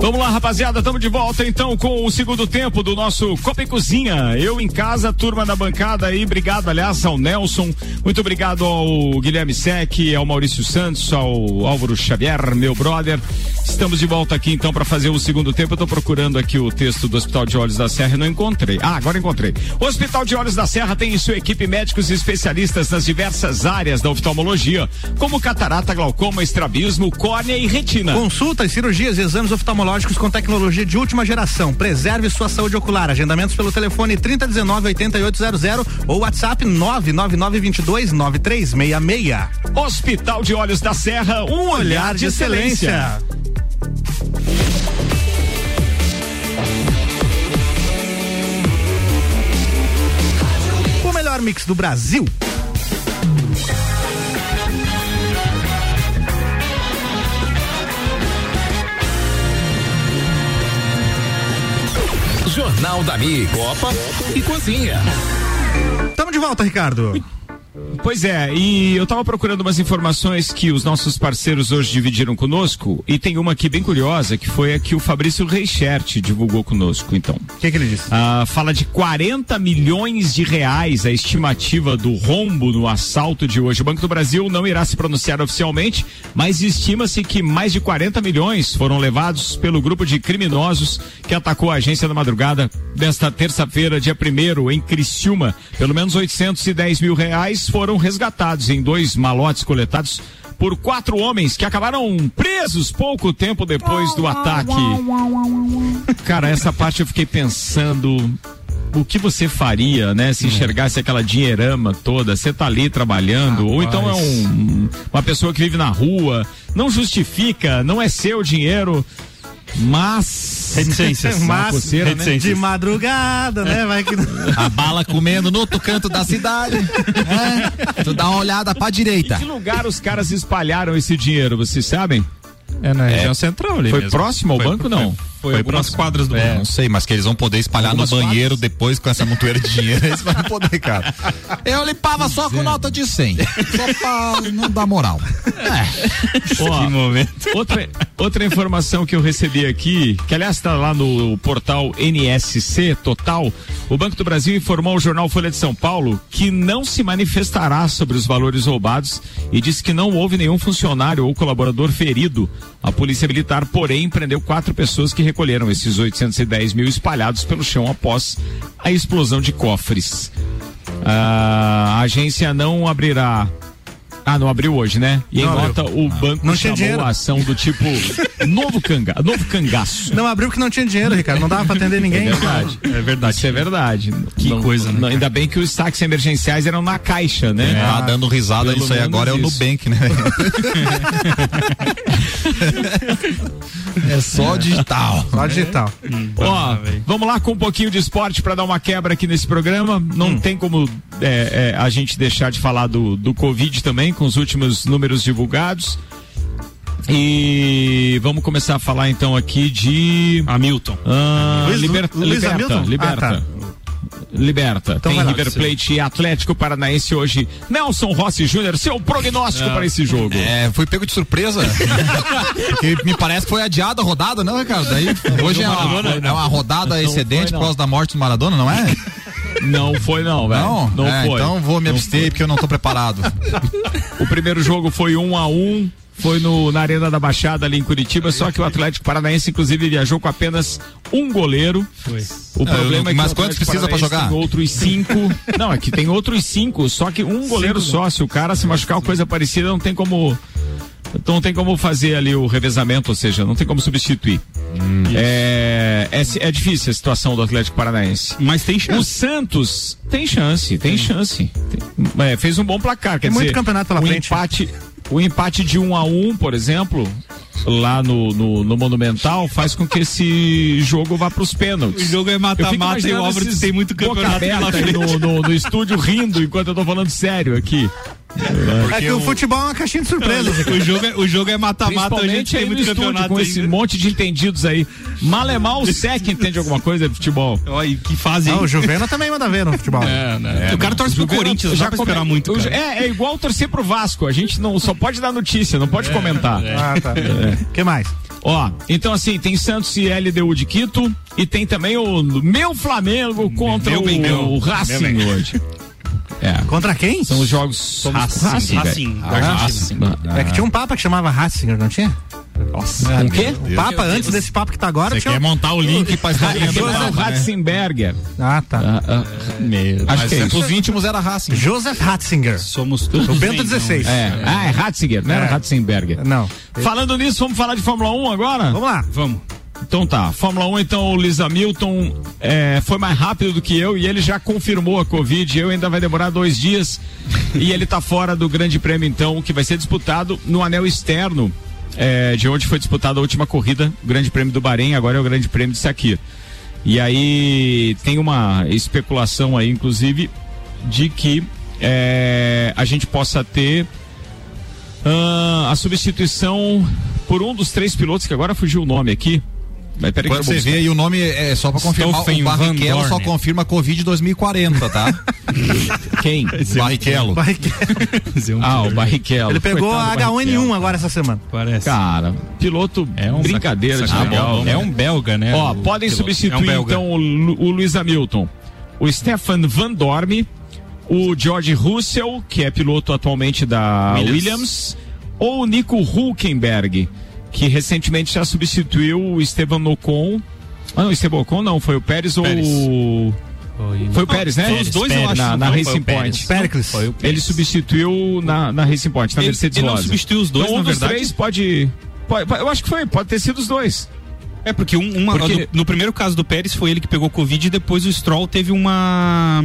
Vamos lá, rapaziada, estamos de volta então com o segundo tempo do nosso Copa e Cozinha. Eu em casa, turma da bancada aí, obrigado, aliás, ao Nelson, muito obrigado ao Guilherme Sec, ao Maurício Santos, ao Álvaro Xavier, meu brother. Estamos de volta aqui então para fazer o segundo tempo. Eu tô procurando aqui o texto do Hospital de Olhos da Serra e não encontrei. Ah, agora encontrei. O Hospital de Olhos da Serra tem em sua equipe médicos e especialistas nas diversas áreas da oftalmologia, como catarata, glaucoma, estrabismo, córnea e retina. Consultas, cirurgias exames oftalmológicos com tecnologia de última geração. Preserve sua saúde ocular. Agendamentos pelo telefone 3019 8800 ou WhatsApp 99922 9366. Hospital de Olhos da Serra, um olhar de excelência. O melhor mix do Brasil. Jornal da Mi, Copa e Cozinha. Tamo de volta, Ricardo. Pois é, e eu tava procurando umas informações que os nossos parceiros hoje dividiram conosco, e tem uma aqui bem curiosa, que foi a que o Fabrício Reichert divulgou conosco, então. O que, que ele disse? Ah, fala de 40 milhões de reais a estimativa do rombo no assalto de hoje. O Banco do Brasil não irá se pronunciar oficialmente, mas estima-se que mais de 40 milhões foram levados pelo grupo de criminosos que atacou a agência na madrugada desta terça-feira, dia 1 em Criciúma. Pelo menos 810 mil reais foram resgatados em dois malotes coletados por quatro homens que acabaram presos pouco tempo depois do ataque. Cara, essa parte eu fiquei pensando. O que você faria, né? Se enxergasse aquela dinheirama toda, você tá ali trabalhando, ou então é um, uma pessoa que vive na rua, não justifica, não é seu dinheiro, mas. Reticências. Mas, coceira, né? Reticências. de madrugada, né? Vai que. A bala comendo no outro canto da cidade. É, tu dá uma olhada pra Em direita. que lugar os caras espalharam esse dinheiro, vocês sabem? É na região central ali Foi mesmo. próximo ao Foi- banco, não? Foi, algumas quadras do É, não sei, mas que eles vão poder espalhar Algumas no banheiro quadras? depois com essa montoeira de dinheiro. Eles vão poder, cara. Eu limpava só com nota de 100. Só pra não dar moral. É. Ó, Que momento. Outra, outra informação que eu recebi aqui, que aliás está lá no portal NSC Total, o Banco do Brasil informou ao jornal Folha de São Paulo que não se manifestará sobre os valores roubados e disse que não houve nenhum funcionário ou colaborador ferido. A Polícia Militar, porém, prendeu quatro pessoas que recolheram esses 810 mil espalhados pelo chão após a explosão de cofres. Ah, a agência não abrirá. Ah, não abriu hoje, né? E em nota, o banco Não tinha chamou dinheiro. a ação do tipo novo, canga, novo cangaço. Não abriu porque não tinha dinheiro, Ricardo. Não dava pra atender ninguém. É verdade. É verdade. Isso é verdade. Que Não- coisa, né, não- ainda bem que os saques emergenciais eram na caixa, né? Tá dando risada pelo disso aí agora é o isso. Nubank, né? é só digital. Só digital. Ó, vamos lá com um pouquinho de esporte para dar uma quebra aqui nesse programa. Não tem como é, é, a gente deixar de falar do, do Covid também, com os últimos números divulgados. E vamos começar a falar então aqui de. Hamilton. Ah, Luiz- liberta, Luiz liberta, Hamilton? liberta. Ah, tá. Liberta. Então Tem lá. River Plate e Atlético Paranaense hoje. Nelson Rossi Júnior, seu prognóstico para esse jogo. É, fui pego de surpresa. me parece que foi adiada a rodada, não, Ricardo? Daí, hoje é uma, é uma rodada excedente foi, por causa da morte do Maradona, não é? Não foi não, velho. Não? Não É, foi. Então vou me abster porque eu não tô preparado. O primeiro jogo foi um a um. Foi no, na Arena da Baixada ali em Curitiba, só que o Atlético Paranaense inclusive viajou com apenas um goleiro. Foi. O Ah, problema é que mas quantos precisa pra Paranaense jogar? Tem outros cinco. não, é que tem outros cinco, só que um goleiro só. Se o cara se machucar ou coisa parecida, não tem como. Não tem como fazer ali o revezamento, ou seja, não tem como substituir. é, é, é difícil a situação do Atlético Paranaense. Mas tem O chance. Santos tem chance, tem chance. Tem- é, fez um bom placar, quer Tem dizer, muito campeonato pela o frente. empate, o empate de um a um, por exemplo, lá no, no, no Monumental, faz com que esse jogo vá para os pênaltis. O jogo é mata-mata e o esses tem muito boca campeonato aberta aí frente. no, no, no estúdio rindo enquanto eu tô falando sério aqui. É que o futebol é uma caixinha de surpresas. aqui. O jogo é, o jogo é mata-mata, a gente Principalmente tem muito estúdio, campeonato com esse ainda. monte de entendidos aí. Malemal o Sec entende alguma coisa de futebol. Olha, que fazem. Ah, o Juvena também manda ver no futebol. o cara torce pro Corinthians, dá pra esperar muito. o- cara. É, é igual torcer pro Vasco. A gente não só pode dar notícia, não pode comentar. Ah, tá. O que mais? Ó, então assim, tem Santos e LDU de Quito e tem também o meu Flamengo contra Meu o, Mengão. o Racing hoje. É. Contra quem? São os jogos Racing. Racing. Racing, Ah. Racing. É que tinha um papa que chamava Ratzinger, não tinha? Nossa. O quê? O papa, antes desse papo que tá agora, Você tinha... quer montar o link pra historinha do Joseph né? Ratzenberger. Ah, tá. Ah, ah, Meu. acho que é é, isso. pros íntimos era Racing. Joseph Ratzinger. Somos todos. O Bento bem, 16. É. Ah, é Ratzinger, né? É. Ratzenberger. Não. Falando nisso, vamos falar de Fórmula 1 agora? Vamos lá. Não. Vamos. Então tá, Fórmula 1, então o Lewis Hamilton é, foi mais rápido do que eu e ele já confirmou a Covid. Eu ainda vai demorar dois dias e ele tá fora do Grande Prêmio, então, que vai ser disputado no anel externo é, de onde foi disputada a última corrida, o Grande Prêmio do Bahrein, agora é o Grande Prêmio de Sakir. E aí tem uma especulação aí, inclusive, de que é, a gente possa ter ah, a substituição por um dos três pilotos, que agora fugiu o nome aqui. Mas peraí Quando você vou vê aí o nome, é só pra confirmar, Stoffen o Barrichello só confirma Covid 2040, tá? buscar. Quem? Barrichello. Ah, o Barrichello. Ele pegou Coitado a do H1N1 Barrichello. agora essa semana. Parece. Cara, piloto É um brincadeira de sac- legal. É um belga, né? Ó, podem piloto. substituir É um então o, Lu- o Luiz Hamilton, o Stefan Van Dorme, o George Russell, que é piloto atualmente da Williams, Williams. ou o Nico Hulkenberg, que recentemente já substituiu o Esteban Ocon. Ah, não, Esteban Ocon não, foi o Pérez, Pérez. ou. Foi o Pérez, né? Foi os dois, eu Pérez, acho, Na, na Racing Pérez. Point. Pericles. Pérez. Ele substituiu na, na Racing Point, na Ele- Mercedes ele Rosa. substituiu os dois, então, um na dos verdade? três pode, pode- pode- Eu acho que foi, pode ter sido os dois. É, porque um, uma, Porque- no, no primeiro caso do Pérez foi ele que pegou Covid e depois o Stroll teve uma.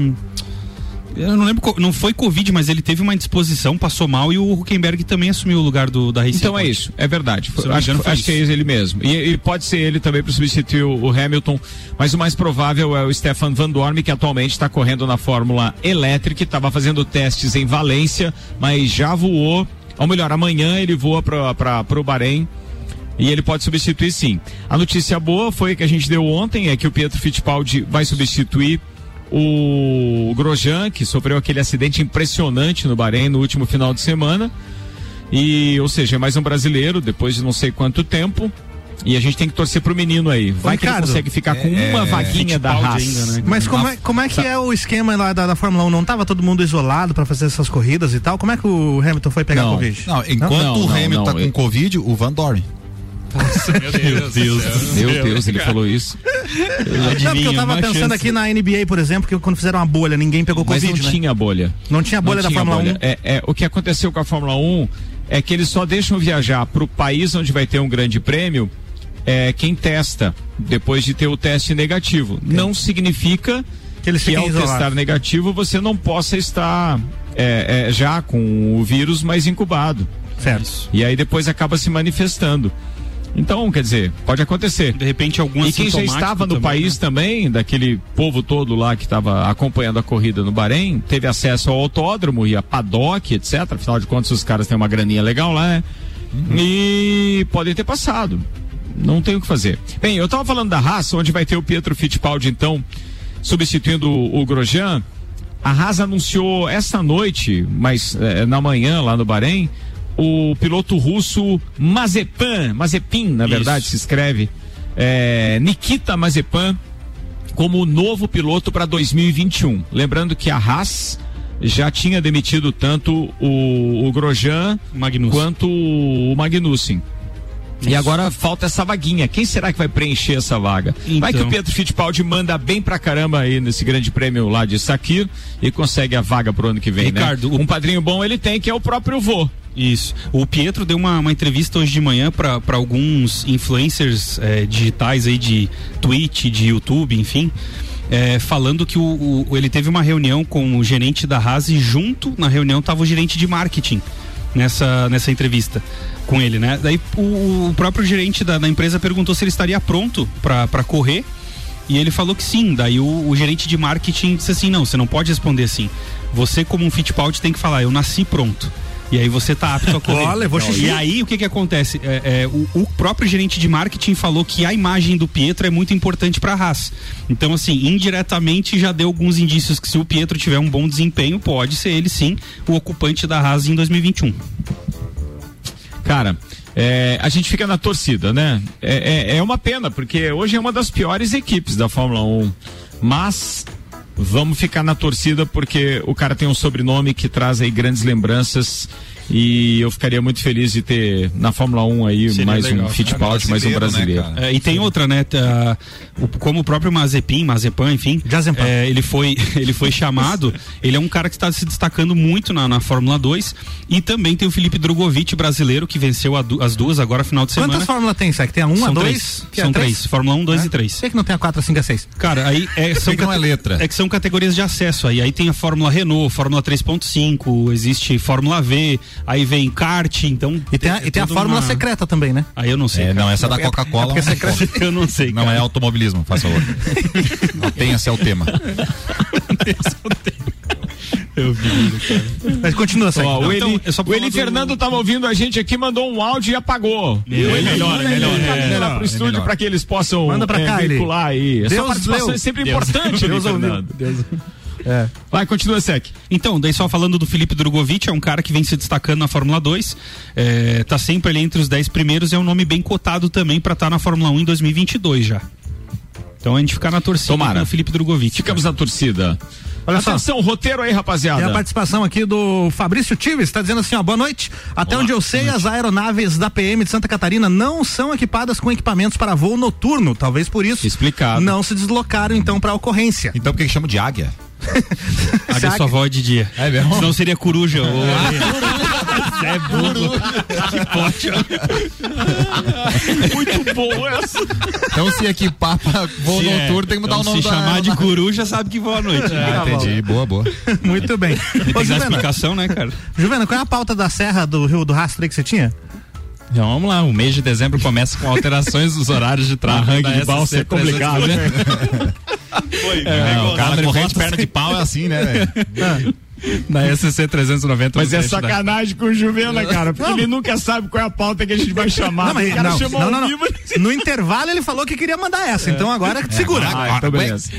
Eu não lembro, não foi Covid, mas ele teve uma indisposição, passou mal e o Huckenberg também assumiu o lugar do, da Racing Então é isso, é verdade. Foi- acho engano, acho que é ele mesmo. E, e pode ser ele também para substituir o, o Hamilton, mas o mais provável é o Stefan Van Dorme, que atualmente está correndo na Fórmula Elétrica, estava fazendo testes em Valência, mas já voou. Ou melhor, amanhã ele voa para o Bahrein. E ele pode substituir sim. A notícia boa foi que a gente deu ontem, é que o Pietro Fittipaldi vai substituir o Grosjean, que sofreu aquele acidente impressionante no Bahrein no último final de semana. E, ou seja, é mais um brasileiro, depois de não sei quanto tempo. E a gente tem que torcer pro menino aí. Vai que ele Ricardo, consegue ficar com é, uma vaguinha da Fittipaldi raça. ainda, né? Mas como é, como é que é o esquema lá da, da Fórmula 1? Não tava todo mundo isolado pra fazer essas corridas e tal? Como é que o Hamilton foi pegar Não. Covid? Não, enquanto Não, o Hamilton não, tá com eu- Covid, o Van Dorme. Meu Deus. Meu Deus, ele falou isso. Não, porque eu tava pensando aqui na NBA, por exemplo, que quando fizeram uma bolha, ninguém pegou Mas Covid, não né? tinha bolha. Não tinha bolha Não da tinha Fórmula bolha. 1. É, é, o que aconteceu com a Fórmula 1 é que eles só deixam viajar para o país onde vai ter um grande prêmio é, quem testa depois de ter o teste negativo. Não significa Que eles que ao isolados. testar negativo você não possa estar é, é, já com o vírus mais incubado. Certo. E aí depois acaba se manifestando. Então, quer dizer, pode acontecer. De repente algum E quem já estava no também, país né? também, daquele povo todo lá que estava acompanhando a corrida no Bahrein, teve acesso ao autódromo e a paddock, etc. Afinal de contas, os caras têm uma graninha legal lá, né? E podem ter passado. Não tem o que fazer. Bem, eu estava falando da raça, onde vai ter o Pietro Fittipaldi, então, substituindo o, o Grosjean. A Haas anunciou esta noite, mas eh, na manhã lá no Bahrein, o piloto russo Mazepan, Mazepin, na verdade Isso. se escreve, eh, Nikita Mazepan, como o novo piloto para 2021. Lembrando que a Haas já tinha demitido tanto o, o Grosjean Magnussen. quanto o Magnussen. E agora falta essa vaguinha. Quem será que vai preencher essa vaga? Vai que o Então. Pedro Fittipaldi manda bem pra caramba aí nesse grande prêmio lá de Sakir e consegue a vaga pro ano que vem, Ricardo, né? Um padrinho bom ele tem, que é o próprio vô. Isso. O Pietro deu uma, uma entrevista hoje de manhã para alguns influencers eh, digitais aí de Twitch, de YouTube, enfim. eh, falando que o, o- ele teve uma reunião com o gerente da Haas e junto na reunião estava o gerente de marketing nessa, nessa entrevista com ele, né? Daí o, o próprio gerente da, da empresa perguntou se ele estaria pronto para correr e ele falou que sim. Daí o, o gerente de marketing disse assim: não, você não pode responder assim. Você, como um Fittipaldi, tem que falar: eu nasci pronto. E aí você tá apto a correr. Ó, levou Não, xixi. E aí o que que acontece? É, é, o, o próprio gerente de marketing falou que a imagem do Pietro é muito importante para a Haas. Então, assim, indiretamente já deu alguns indícios que se o Pietro tiver um bom desempenho, pode ser ele sim o ocupante da Haas em 2021. Cara, é, a gente fica na torcida, né? É, é, é uma pena, porque hoje é uma das piores equipes da Fórmula 1. Mas vamos ficar na torcida porque o cara tem um sobrenome que traz aí grandes lembranças. E eu ficaria muito feliz de ter na Fórmula 1 aí Seria mais legal. um Fittipaldi, É mais um brasileiro, né, brasileiro. cara? É, e tem outra, né? tá, o- como o próprio Mazepin, Mazepan, enfim. É, ele foi ele foi chamado. ele é um cara que está se destacando muito na, na Fórmula 2. E também tem o Felipe Drogovic, brasileiro, que venceu a du- as duas agora final de semana. Quantas fórmulas tem, Sec? Tem a 1, a São 2? três. São três. Fórmula 1, 2 É? e 3. Por que, que não tem a 4, a 5, a 6? Cara, aí é, são que não é cate- letra? É que são categorias de acesso aí. Aí tem a Fórmula Renault, Fórmula 3.5, existe Fórmula V, aí vem kart, então. E tem a, e tem a fórmula uma- secreta também, né? Aí eu não sei. É, cara. não, essa da Coca-Cola porque é secreto. Eu não sei. não cara. é automobilismo, faz favor. Atenha-se ao tema. Eu vi. Mas continua, Sec. Ó, o então, Eli, é só o Eli do- Fernando tava ouvindo a gente aqui, mandou um áudio e apagou. Eli, melhor, manda melhor, ele é, melhor, pro é estúdio para que eles possam Manda pra é, cá, Eli. veicular aí. Essa Deus participação leu. é sempre Deus- importante, Eli Deus ouviu. Fernando. Vai, continua, Sec. Então, daí só falando do Felipe Drogovic, é um cara que vem se destacando na Fórmula 2, é, tá sempre ali entre os 10 primeiros, é um nome bem cotado também pra estar na Fórmula 1 em 2022 já. Então a gente fica na torcida Tomara. do Felipe Drogovic. Ficamos na torcida. Olha só. Atenção, roteiro aí, rapaziada. Tem a participação aqui do Fabrício Tives, está dizendo assim, ó, boa noite. Até onde eu sei, as aeronaves da PM de Santa Catarina não são equipadas com equipamentos para voo noturno, talvez por isso. Explicado. Não se deslocaram então para a ocorrência. Então por que que chama de águia? Águia sua avó é de dia. É mesmo? Senão seria coruja. ou- Você é burro. Que pote, ó. Muito bom essa. Então se equipar pra voo Se é, noturno tem que mudar então, o nome Se da chamar de coruja, sabe que voa à noite. né? Ah, entendi. Boa, boa. Muito bem. Tem Ô, que dar Juvena, explicação, né, cara? Juvena, qual é a pauta da Serra do Rio do Rastro aí que você tinha? Então vamos lá, o mês de dezembro começa com alterações dos horários de tráfego. Arranque de balsa é complicado, né? É, o cara corrente perna de pau é assim, né? Da SC 390. Mas no é trecho da- sacanagem com o Juvena, cara, porque ele nunca sabe qual é a pauta que a gente vai chamar. Não, mas, o cara não, chamou não, ao não, não. vivo. No intervalo ele falou que queria mandar essa, então agora segura. Ah, então beleza.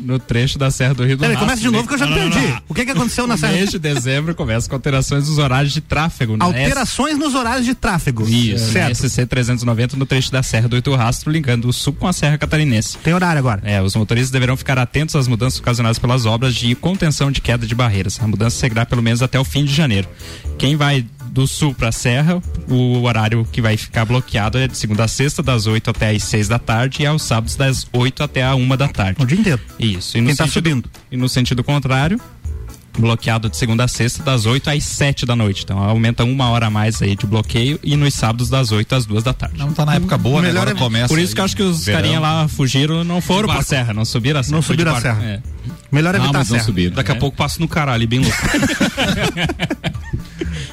No trecho da Serra do Rio do Peraí, começa de novo que eu já me perdi. O que que aconteceu na O Serra? mês de dezembro começa com alterações dos horários de tráfego. na Alterações nos horários de tráfego. Isso, na certo. SC 390 no trecho da Serra do Ito Rastro, ligando o sul com a Serra Catarinense. Tem horário agora. É, os motoristas deverão ficar atentos às mudanças ocasionadas pelas obras de contenção de queda de barreiras. A mudança seguirá pelo menos até o fim de janeiro. Quem vai do sul para a serra, o horário que vai ficar bloqueado é de segunda a sexta, das 8 até as 6 da tarde, e aos sábados, das 8 até a 1 da tarde. O dia inteiro. Isso. E Quem tá sentido, subindo? E no sentido contrário, bloqueado de segunda a sexta, das 8 às 7 da noite. Então aumenta uma hora a mais aí de bloqueio e nos sábados das 8 às 2 da tarde. Não tá na época boa, né? Melhor Agora é- começa. Por isso que eu acho que os verão. carinha lá fugiram, não foram pra serra, não subiram a serra. Não subiram a serra. É. Melhor Ah, evitar a mas não serra. Daqui a pouco passa no caralho, bem louco.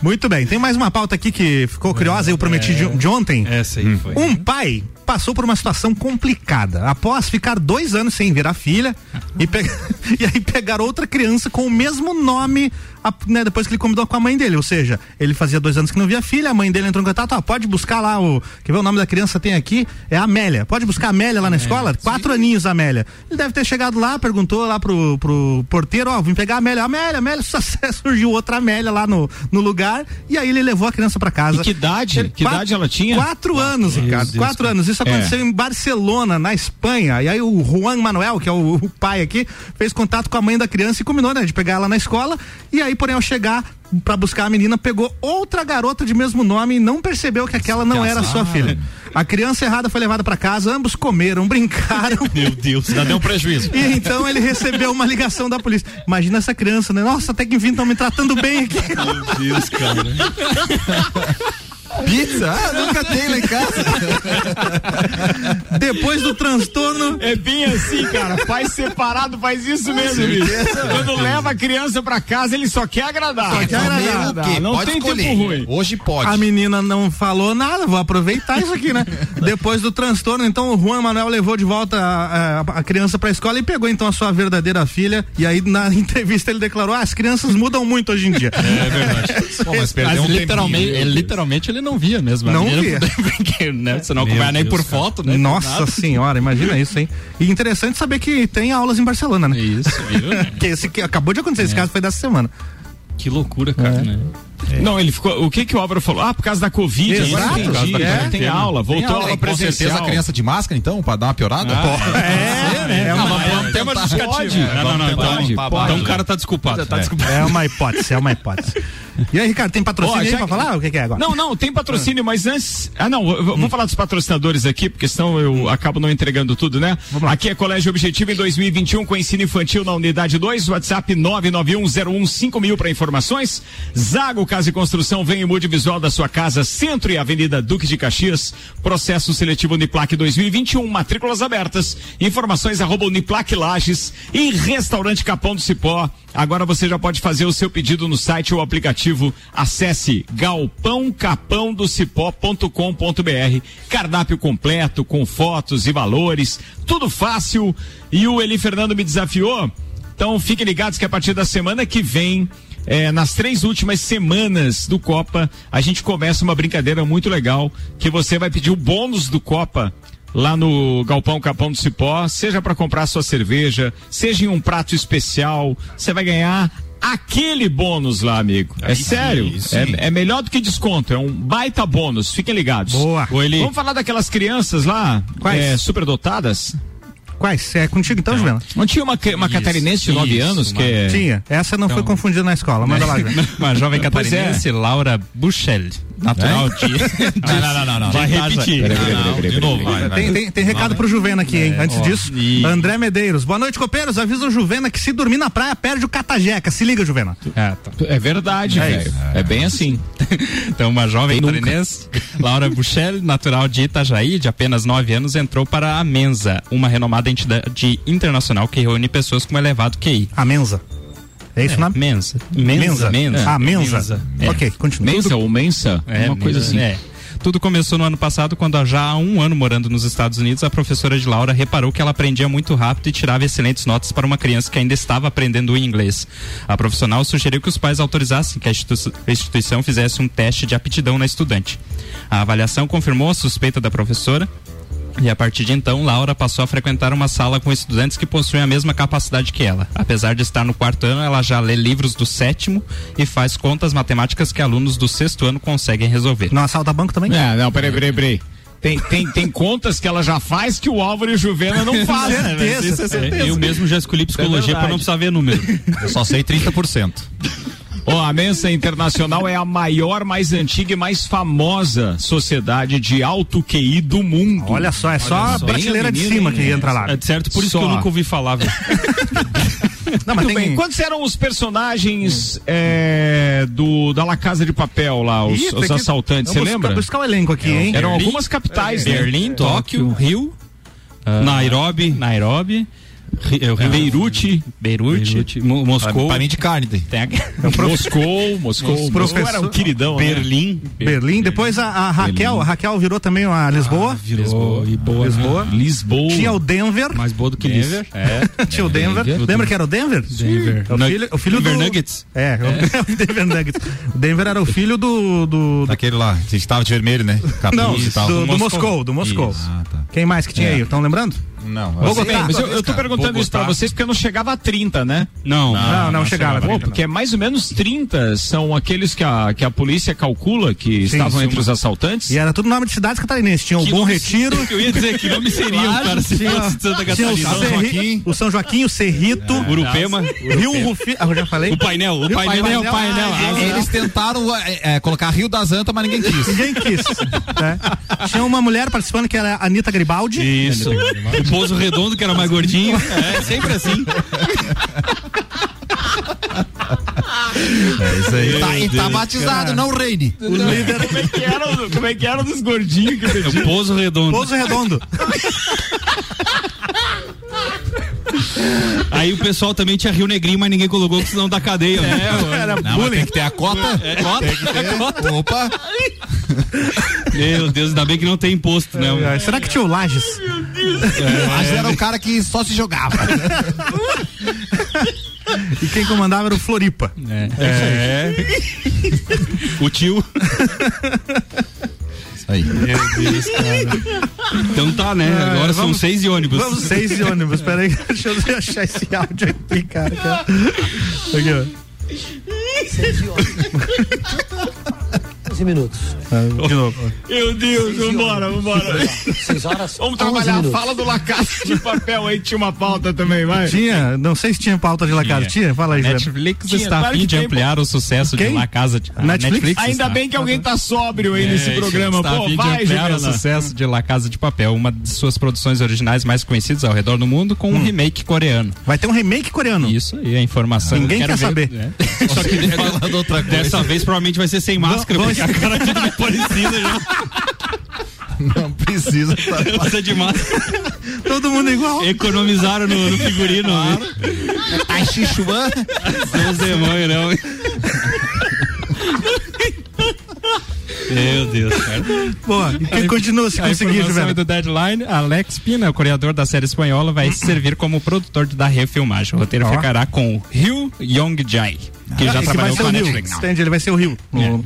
Muito bem. Tem mais uma pauta aqui que ficou curiosa, eu prometi de, de ontem. Essa aí foi. Um pai passou por uma situação complicada após ficar dois anos sem ver a filha e, pe- e aí pegar outra criança com o mesmo nome a- né, depois que ele combinou com a mãe dele. Ou seja, ele fazia dois anos que não via a filha, a mãe dele entrou em contato, ó, pode buscar lá o. Quer ver o nome da criança tem aqui? É a Amélia. Pode buscar a Amélia lá na escola? Quatro aninhos a Amélia. Ele deve ter chegado lá, perguntou lá pro, pro porteiro, ó, vim pegar a Amélia. Amélia, Amélia, surgiu outra Amélia lá no, no lugar e aí ele levou a criança pra casa. E que idade? Ele- Que quatro- idade ela tinha? Quatro anos, Ricardo. Deus, quatro cara. anos. isso aconteceu em Barcelona, na Espanha. E aí o Juan Manuel, que é o, o pai aqui, fez contato com a mãe da criança e combinou, né, de pegar ela na escola. E aí, porém, ao chegar pra buscar a menina, pegou outra garota de mesmo nome e não percebeu que aquela não era sua filha. A criança errada foi levada pra casa, ambos comeram, brincaram. Meu Deus, ainda deu um prejuízo. E então ele recebeu uma ligação da polícia. Imagina essa criança, né? Nossa, até que enfim estão me tratando bem aqui. Meu Deus, cara. Pizza? Ah, nunca tem lá em casa. Depois do transtorno. É bem assim, cara. Pai separado faz isso mesmo, bicho. Quando leva a criança pra casa, ele só quer agradar. Só quer agradar. O quê? Não Pode tem escolher. tempo ruim. Hoje pode. A menina não falou nada, vou aproveitar isso aqui, né? Depois do transtorno, então o Juan Manuel levou de volta a, a- a criança pra escola e pegou então a sua verdadeira filha. E aí na entrevista ele declarou: ah, as crianças mudam muito hoje em dia. É verdade. Bom, mas perdeu Mas um literalmente, tempinho. ele, literalmente ele não via mesmo. Não via. Porque, né, você não acompanha nem Deus, por cara. foto, né? Nossa senhora, imagina isso, hein? E interessante saber que tem aulas em Barcelona, né? Isso, viu? Que esse que acabou de acontecer, esse caso foi dessa semana. Que loucura, cara. né? Não, ele ficou. O que que o Álvaro falou? Ah, por causa da Covid. Exato. Entendi. Causa da É, tem aula, voltou Tem a aula com certeza presencial. a criança de máscara, então, pra dar uma piorada? É, é, uma, Vamos ter uma justificativa. Não, não, não. Então, Pode, então o cara tá desculpado. é uma hipótese, é uma hipótese. E aí, Ricardo, tem patrocínio Ó, aí pra falar? O que, que é agora? Não, não, tem patrocínio, mas antes. Ah, não, eu vou- falar dos patrocinadores aqui, porque senão eu acabo não entregando tudo, né? Aqui é Colégio Objetivo em 2021 com ensino infantil na unidade 2, WhatsApp 991015000 mil para informações. Zago Casa e Construção vem em mude visual da sua casa, Centro e Avenida Duque de Caxias. Processo seletivo Uniplac 2021, matrículas abertas. Informações arroba Uniplac Lages e Restaurante Capão do Cipó. Agora você já pode fazer o seu pedido no site ou aplicativo. Acesse galpãocapãodocipó.com.br. Cardápio completo com fotos e valores, tudo fácil. E o Eli Fernando me desafiou. Então fiquem ligados que a partir da semana que vem, eh, nas três últimas semanas do Copa, a gente começa uma brincadeira muito legal que você vai pedir o bônus do Copa lá no Galpão Capão do Cipó, seja para comprar sua cerveja, seja em um prato especial, você vai ganhar aquele bônus lá, amigo. É sério. sim. É, é melhor do que desconto, é um baita bônus. Fiquem ligados. Boa. Ô, Eli, Vamos falar daquelas crianças lá, Quais? é, superdotadas? Quais? É contigo então, Juliana? Não tinha uma, uma catarinense de 9 isso, anos uma- que é... Tinha. Essa não foi confundida na escola. Manda lá, Juliana. Uma jovem é. catarinense, Laura Buchel, natural de, Não, não, não, não, não. Vai repetir. Não, de novo, vai, vai. Tem, tem, tem recado pro Juvena aqui, hein? Antes disso, e- André Medeiros. Boa noite, copeiros. Avisa o Juvena que se dormir na praia, perde o catajeca. Se liga, Juvena. É, tá. É verdade, É velho. É, bem assim. Então, uma jovem catarinense, Laura Buchel, natural de Itajaí, de apenas 9 anos, entrou para a Mensa, uma renomada entidade internacional que reúne pessoas com elevado QI. A Mensa. É isso nome? Mensa. Mensa. Mensa. Ah, Mensa. Mensa. É. Ok, continua. Mensa ou mensa? É, uma coisa assim. É. Tudo começou no ano passado, quando já há um ano morando nos Estados Unidos, a professora de Laura reparou que ela aprendia muito rápido e tirava excelentes notas para uma criança que ainda estava aprendendo o inglês. A profissional sugeriu que os pais autorizassem que a instituição fizesse um teste de aptidão na estudante. A avaliação confirmou a suspeita da professora. E a partir de então, Laura passou a frequentar uma sala com estudantes que possuem a mesma capacidade que ela. Apesar de estar no quarto ano, ela já lê livros do sétimo e faz contas matemáticas que alunos do sexto ano conseguem resolver. Não assalta banco também? É, não, peraí, peraí, peraí. Tem, tem, tem contas que ela já faz que o Álvaro e o Juvena não fazem. né? Certeza. Isso é certeza. Eu mesmo já escolhi psicologia verdade. pra não precisar ver número. Eu só sei 30%. Ó, a Mensa Internacional é a maior, mais antiga e mais famosa sociedade de alto QI do mundo. Olha só, é só a só. prateleira de cima que entra lá. É certo, por isso Só. que eu nunca ouvi falar, velho. Não, mas tem... bem. Quantos eram os personagens é, do da La Casa de Papel lá, os, Ih, os que- assaltantes, você Vamos lembra? buscar o elenco aqui, hein? Eram Berlim, algumas capitais, né? Berlim, Tóquio, Rio, Nairobi, Nairobi, Ri- é, o Rio- Beirute, Beirute, Beirute, Mo- Moscou, mim de carne. tem a- Moscou, Moscou. Moscou professor- era um queridão, né? Berlim. Berlim. Depois a, a Raquel. A Raquel virou também a Lisboa. Virou e boa. Lisboa. Lisboa. Tinha o Denver. Mais boa do que Denver. É. Tinha o Denver. Denver. Lembra que era o Denver? Denver. É o filho, o filho Denver do... Nuggets. É, o Denver Nuggets. O Denver era o filho do. do, do- Daquele lá, que estava de vermelho, né? Capuz não, e tal. do, do Moscou. Do Moscou. Ah, tá. Quem mais que tinha aí? Estão lembrando? Não. Bogotá, mas eu, eu tô perguntando isso pra vocês porque não chegava a 30, né? Não. Não, não, chegava. Pô, 30, porque é mais ou menos 30 são aqueles que a, que a polícia calcula que estavam sim, entre os assaltantes. E era tudo nome de cidades catarinenses. Tinha o Bom Retiro. Eu ia dizer que nome seria o cara se Tinha, fosse de Santa tinha o, Catarina. Serri- o São Joaquim, o Cerrito, Urupema. Rio Rufi. Ah, eu já falei? O painel, o Rio painel. painel. Ah, Eles tentaram é, é, colocar Rio das Antas, mas ninguém quis. Ninguém quis. né? Tinha uma mulher participando que era a Anitta Garibaldi. Isso. O pouso redondo, que era mais gordinho. É, sempre assim. É isso aí. Tá, e tá batizado, não reine. O líder. Como é que era, o- como é que era dos gordinhos que você É o pouso redondo. Pouso Redondo. Aí o pessoal também tinha Rio Negrinho, mas ninguém colocou, que senão dá cadeia. É, Era Não, tem que ter a cota. cota. Opa. Meu Deus, ainda bem que não tem imposto, né? É, Será que tinha o Lages? Mas era o cara que só se jogava. E quem comandava era o Floripa. É. O tio. Isso aí. Então tá, né? Agora são vamos- seis de ônibus. Vamos seis de ônibus. Peraí, deixa eu achar esse áudio aqui, cara. cara. Aqui, ó. 15 minutos. Ah, De novo. Meu Deus, vambora, vambora. 6 horas. Vamos 11 trabalhar. minutos. Fala do La Casa de Papel aí, tinha uma pauta também, vai. Tinha, não sei se tinha pauta de La Casa. Tinha? Fala aí, Zé. Netflix Tinha, está a claro fim de ampliar o sucesso Quem? de La Casa de a Netflix? Ainda está- bem que alguém tá sóbrio aí nesse É, programa. Está a Pô, fim de vai, ampliar o Juliana. sucesso de La Casa de Papel, uma de suas produções originais mais conhecidas ao redor do mundo, com um remake coreano. Vai ter um remake coreano. Isso aí, a informação. Ninguém Quero quer ver- saber. É. Só que Falando outra coisa. dessa vez provavelmente vai ser sem máscara, Vamos- porque a cara é tudo parecida já. Não precisa. Tá, Precisa de máscara. Todo mundo igual. Economizaram no, no figurino. né? tá Xichuan. Não sei mãe, não. Meu Deus, cara. E quem continua se A conseguir, informação é do Deadline, Alex Pina, o criador da série espanhola, vai servir como produtor da refilmagem. O roteiro Ó. ficará com Ryu Yong-jae, que já trabalhou com o a Rio. Netflix. Entende? Ele vai ser o Rio. No-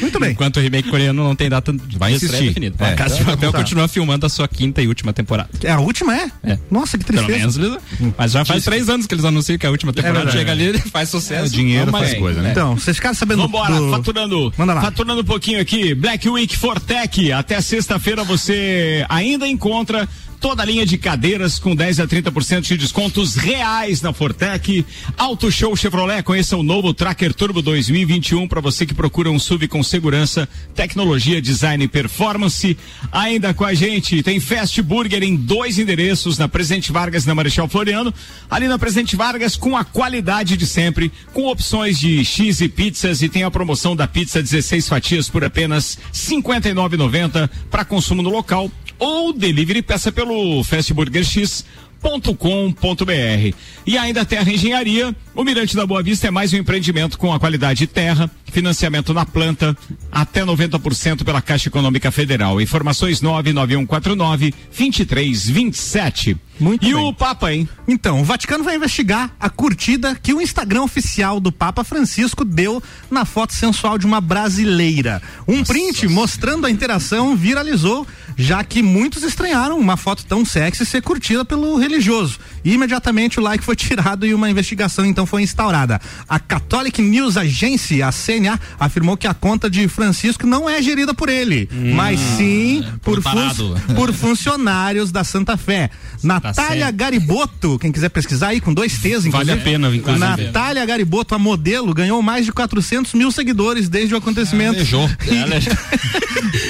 Muito bem. Enquanto o remake coreano não tem data de Vai estreia insistir. definida. É. A Casa de Papel continua filmando a sua quinta e última temporada. É a última, é? É. Nossa, que Pelo tristeza. menos eles... Mas já faz três anos que eles anunciam que a última temporada verdade. chega ali, faz sucesso. o dinheiro faz bem. coisa, né? Então, vocês ficaram sabendo Vambora, do... faturando. Manda lá. Faturando um pouquinho aqui. Black Week Fortec. Até sexta-feira você ainda encontra toda a linha de cadeiras com 10 a 30% de descontos reais na Fortec. Auto Show Chevrolet. Conheça o novo Tracker Turbo 2021 para você que procura um SUV com segurança, tecnologia, design e performance. Ainda com a gente tem Fast Burger em dois endereços, na Presidente Vargas na Marechal Floriano. Ali na Presidente Vargas com a qualidade de sempre, com opções de X e pizzas e tem a promoção da pizza 16 fatias por apenas R$ 59,90 para consumo no local ou delivery peça pelo fastburgerx.com.br. E ainda Terra Engenharia, o Mirante da Boa Vista é mais um empreendimento com a qualidade de terra, financiamento na planta, até 90% pela Caixa Econômica Federal. Informações 99149 2327. Muito e bem. o Papa, hein? Então, o Vaticano vai investigar a curtida que o Instagram oficial do Papa Francisco deu na foto sensual de uma brasileira. Um print mostrando a interação viralizou, já que muitos estranharam uma foto tão sexy ser curtida pelo religioso. E imediatamente o like foi tirado e uma investigação então foi instaurada. A Catholic News Agency, a CNA, afirmou que a conta de Francisco não é gerida por ele, mas sim por, fun- por funcionários da Santa Fé. Natália. Gariboto, quem quiser pesquisar aí com dois T's, inclusive. Vale a pena, inclusive. Natália Gariboto, a modelo, ganhou mais de 400 mil seguidores desde o acontecimento. Beijou.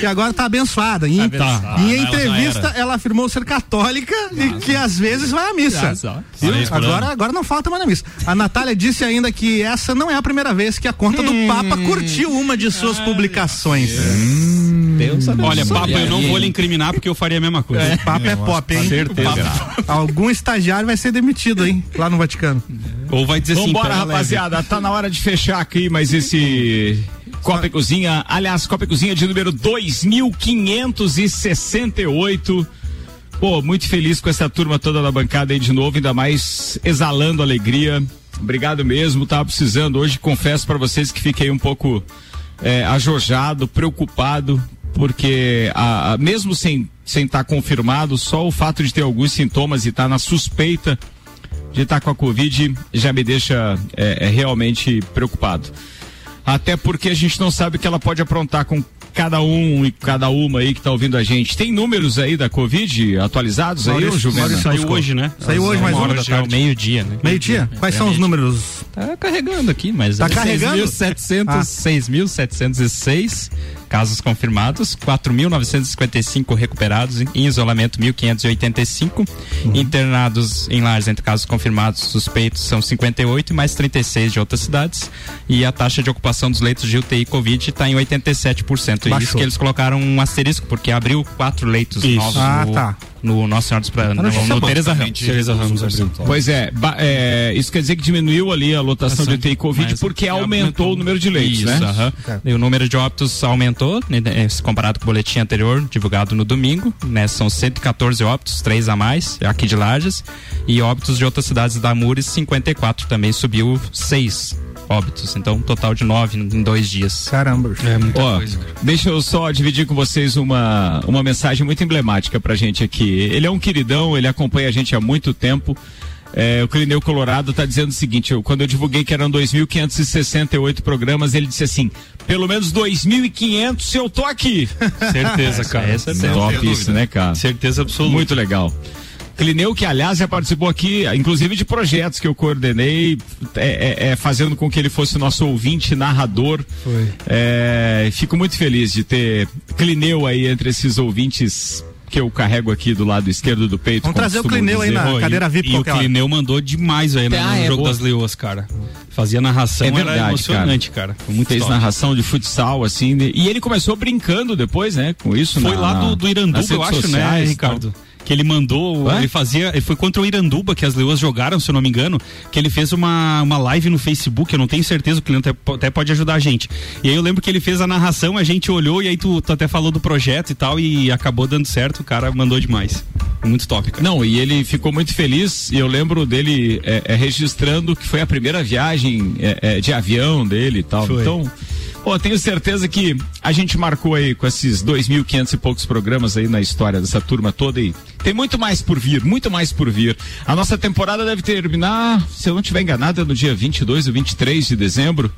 E agora tá abençoada. Em, abençoada. em ela já entrevista, ela afirmou ser católica e que às vezes vai à missa. Ah, Agora, agora não falta mais na missa. A Natália disse ainda que essa não é a primeira vez que a conta do Papa curtiu uma de suas publicações. Deus abençoe. Olha, papo, eu não vou lhe incriminar porque eu faria a mesma coisa. O Papa é pop, hein? Certeza. Algum estagiário vai ser demitido, hein? Lá no Vaticano. Ou vai dizer assim, Vambora, pega leve. rapaziada. Tá na hora de fechar aqui, mas esse Copa e Cozinha, aliás, Copa e Cozinha de número 2568. Pô, muito feliz com essa turma toda da bancada aí de novo, ainda mais exalando alegria. Obrigado mesmo, tava precisando. Hoje confesso pra vocês que fiquei um pouco é, ajojado, preocupado, porque a, a- mesmo sem sem estar confirmado, só o fato de ter alguns sintomas e estar na suspeita de estar com a Covid já me deixa é, é, realmente preocupado. Até porque a gente não sabe o que ela pode aprontar com cada um e cada uma aí que está ouvindo a gente. Tem números aí da Covid atualizados Maurício- aí, Juvena? Maurício Saiu hoje, né? Saiu hoje mais Uma um. é o meio-dia, né? Meio-dia? Quais são os números? Tá carregando aqui, mas Tá é carregando? 6.700, Ah. 6.706 casos confirmados, 4.955 recuperados, em isolamento 1.585, Uhum. internados em lares entre casos confirmados suspeitos são 58 e mais 36 de outras cidades e a taxa de ocupação dos leitos de UTI Covid está em 87%. E Baixou. isso que eles colocaram um asterisco porque abriu quatro leitos Isso. novos Ah, no, tá. No Nossa Senhora dos Pra... no, notícia no boa. Teresa Ramos. Teresa Ramos. Pois é, ba- é, isso quer dizer que diminuiu ali a lotação de UTI Covid Mas porque já aumentou o número de leitos, Isso, né? aham. E o número de óbitos aumentou, né, se comparado com o boletim anterior, divulgado no domingo, né? São 114 óbitos, três a mais, aqui de Lages, e óbitos de outras cidades da Mures, 54 também subiu seis óbitos, então um total de nove em dois dias. Caramba. É muita Ó, coisa, cara. deixa eu só dividir com vocês uma, uma mensagem muito emblemática pra gente aqui. Ele é um queridão, ele acompanha a gente há muito tempo. É, o Clineu Colorado tá dizendo o seguinte, eu, quando eu divulguei que eram 2.568 programas, ele disse assim, pelo menos 2.500 eu tô aqui. Certeza, cara. essa é. Top isso, né, cara? Certeza absoluta. Muito legal. Clineu, que aliás já participou aqui, inclusive de projetos que eu coordenei, é, é, é, fazendo com que ele fosse nosso ouvinte, narrador. É, fico muito feliz de ter Clineu aí entre esses ouvintes que eu carrego aqui do lado esquerdo do peito. Vamos trazer o Clineu aí dizer. na Pô, cadeira e, VIP E o qualquer hora. Clineu mandou demais aí né, Ah, no é jogo boa. das leoas, cara. Fazia narração, É verdade, era emocionante, cara. Foi muito Fez top. narração de futsal, assim, né? e ele começou brincando depois, né, com isso. Foi na- lá do, do Iranduba, eu acho, né, sociais e Ricardo? Que ele mandou, Hã? ele fazia, ele foi contra o Iranduba que as leoas jogaram, se eu não me engano, que ele fez uma, uma live no Facebook, eu não tenho certeza, o cliente até, pode ajudar a gente. E aí eu lembro que ele fez a narração, a gente olhou e aí tu, tu até falou do projeto e tal e acabou dando certo, o cara mandou demais. Muito top, cara. Não, e ele ficou muito feliz e eu lembro dele é, é, registrando que foi a primeira viagem é, é, de avião dele e tal. Foi. Então, pô, tenho certeza que a gente marcou aí com esses 2.500 e poucos programas aí na história dessa turma toda e tem muito mais por vir, muito mais por vir. A nossa temporada deve terminar, se eu não estiver enganado, é no dia 22 ou 23 de dezembro.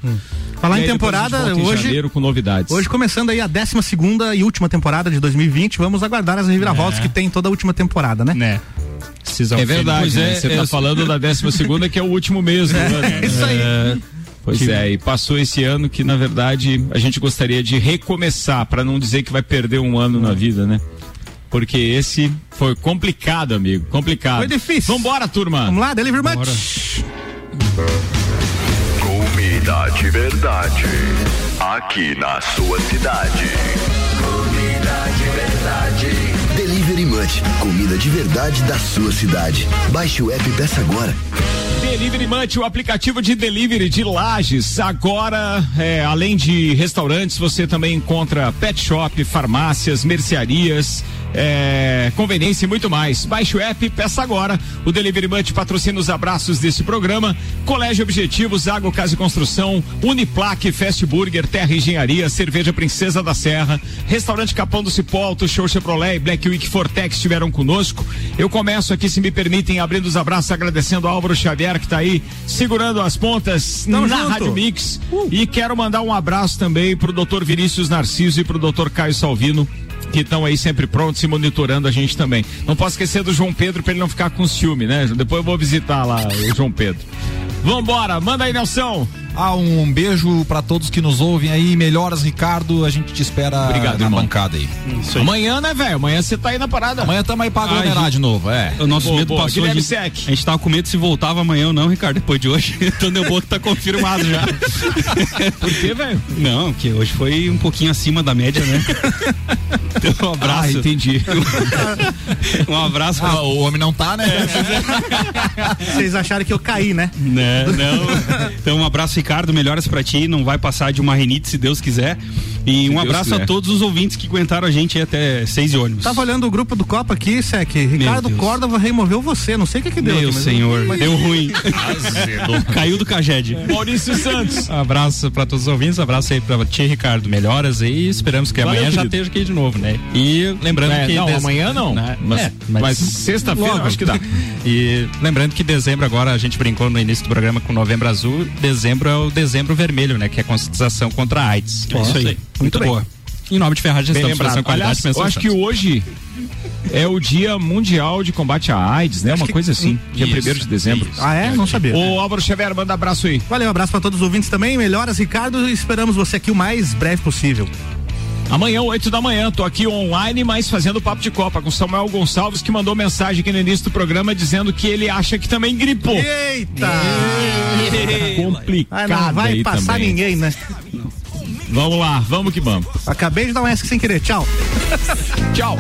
Falar E em aí depois a gente temporada, volta em hoje, janeiro com novidades. hoje começando aí a 12 segunda e última temporada de 2020, vamos aguardar as reviravoltas É. que tem toda a última temporada, né? Né? Season É verdade, né? é, Você é, tá eu- falando da 12 segunda que é o último mês do ano. né? Isso aí. Pois é, e passou esse ano que, na verdade, a gente gostaria de recomeçar, para não dizer que vai perder um ano na vida, né? Porque esse foi complicado, amigo. Complicado. Foi difícil. Vambora, turma. Vamos lá, Delivery Munch. Comida de verdade. Aqui na sua cidade. Comida de verdade. Delivery Munch, comida de verdade da sua cidade. Baixe o app e peça agora. Delivery Munch, o aplicativo de delivery de Lages. Agora, é, além de restaurantes, você também encontra pet shop, farmácias, mercearias, é, conveniência e muito mais. Baixe o app e peça agora. O Delivery Munch patrocina os abraços desse programa. Colégio Objetivos, Água, Casa e Construção, Uniplaque, Fast Burger, Terra Engenharia, Cerveja Princesa da Serra, Restaurante Capão do Cipó, Auto Show Chevrolet e Black Week Fortex estiveram conosco. Eu começo aqui, se me permitem, abrindo os abraços, agradecendo ao Álvaro Xavier que está aí segurando as pontas Tamo na junto. Rádio Mix. E quero mandar um abraço também pro doutor Vinícius Narciso e pro doutor Caio Salvino. Que estão aí sempre prontos e monitorando a gente também. Não posso esquecer do João Pedro para ele não ficar com ciúme, né? Depois eu vou visitar lá o João Pedro. Vambora, manda aí, Nelson. Ah, um beijo pra todos que nos ouvem aí. Melhoras, Ricardo. A gente te espera Obrigado, na irmão. bancada aí. Isso aí. Amanhã, né, velho? Amanhã você tá aí na parada. Amanhã tamo aí pra Ah, aglomerar gente. de novo, é. O nosso Boa, medo boa. passou. A gente, Sec. a gente tava com medo se voltava amanhã ou não, Ricardo, depois de hoje. Então deu boa que tá confirmado já. Por quê, velho? Não, porque hoje foi um pouquinho acima da média, né? Então, um abraço. Ah, entendi. Um abraço. Ah, o homem não tá, né? Vocês acharam que eu caí, né? Né, não. Então um abraço Ricardo, melhoras pra ti. Não vai passar de uma renite, se Deus quiser. E um Deus abraço quiser. a todos os ouvintes que aguentaram a gente aí até seis de ônibus. Tava olhando o grupo do Copa aqui, Sec. Ricardo. Córdova removeu você. Não sei o que que deu. Meu aqui, mas- senhor, mas- deu ruim. Caiu do caged. Maurício Santos. Abraço pra todos os ouvintes, abraço aí pra ti, Ricardo. Melhoras aí, esperamos que Valeu, amanhã já querido. esteja aqui de novo, né? E lembrando É, que. não, des- amanhã não. né? Mas- É, mas sexta-feira Logo. acho que dá. E lembrando que dezembro agora, a gente brincou no início do programa com novembro azul, dezembro é o dezembro vermelho, né? Que é a conscientização contra a AIDS. É isso aí. Muito bem. boa. Em nome de Ferragem, Bem lembrado. Aliás, eu acho que hoje é o dia mundial de combate à AIDS, né? Uma coisa assim, dia Isso, 1 de dezembro. Ah, é? Não sabia. Ô Álvaro Xavier, manda abraço aí. Valeu, um abraço pra todos os ouvintes também. Melhoras, Ricardo. e Esperamos você aqui o mais breve possível. Amanhã, 8 da manhã, tô aqui online, mas fazendo papo de Copa com Samuel Gonçalves, que mandou mensagem aqui no início do programa dizendo que ele acha que também gripou. Eita! Tá complicado. Ah, não vai aí passar também. ninguém, né? Vamos lá, vamos que vamos. Acabei de dar um S sem querer. Tchau. Tchau.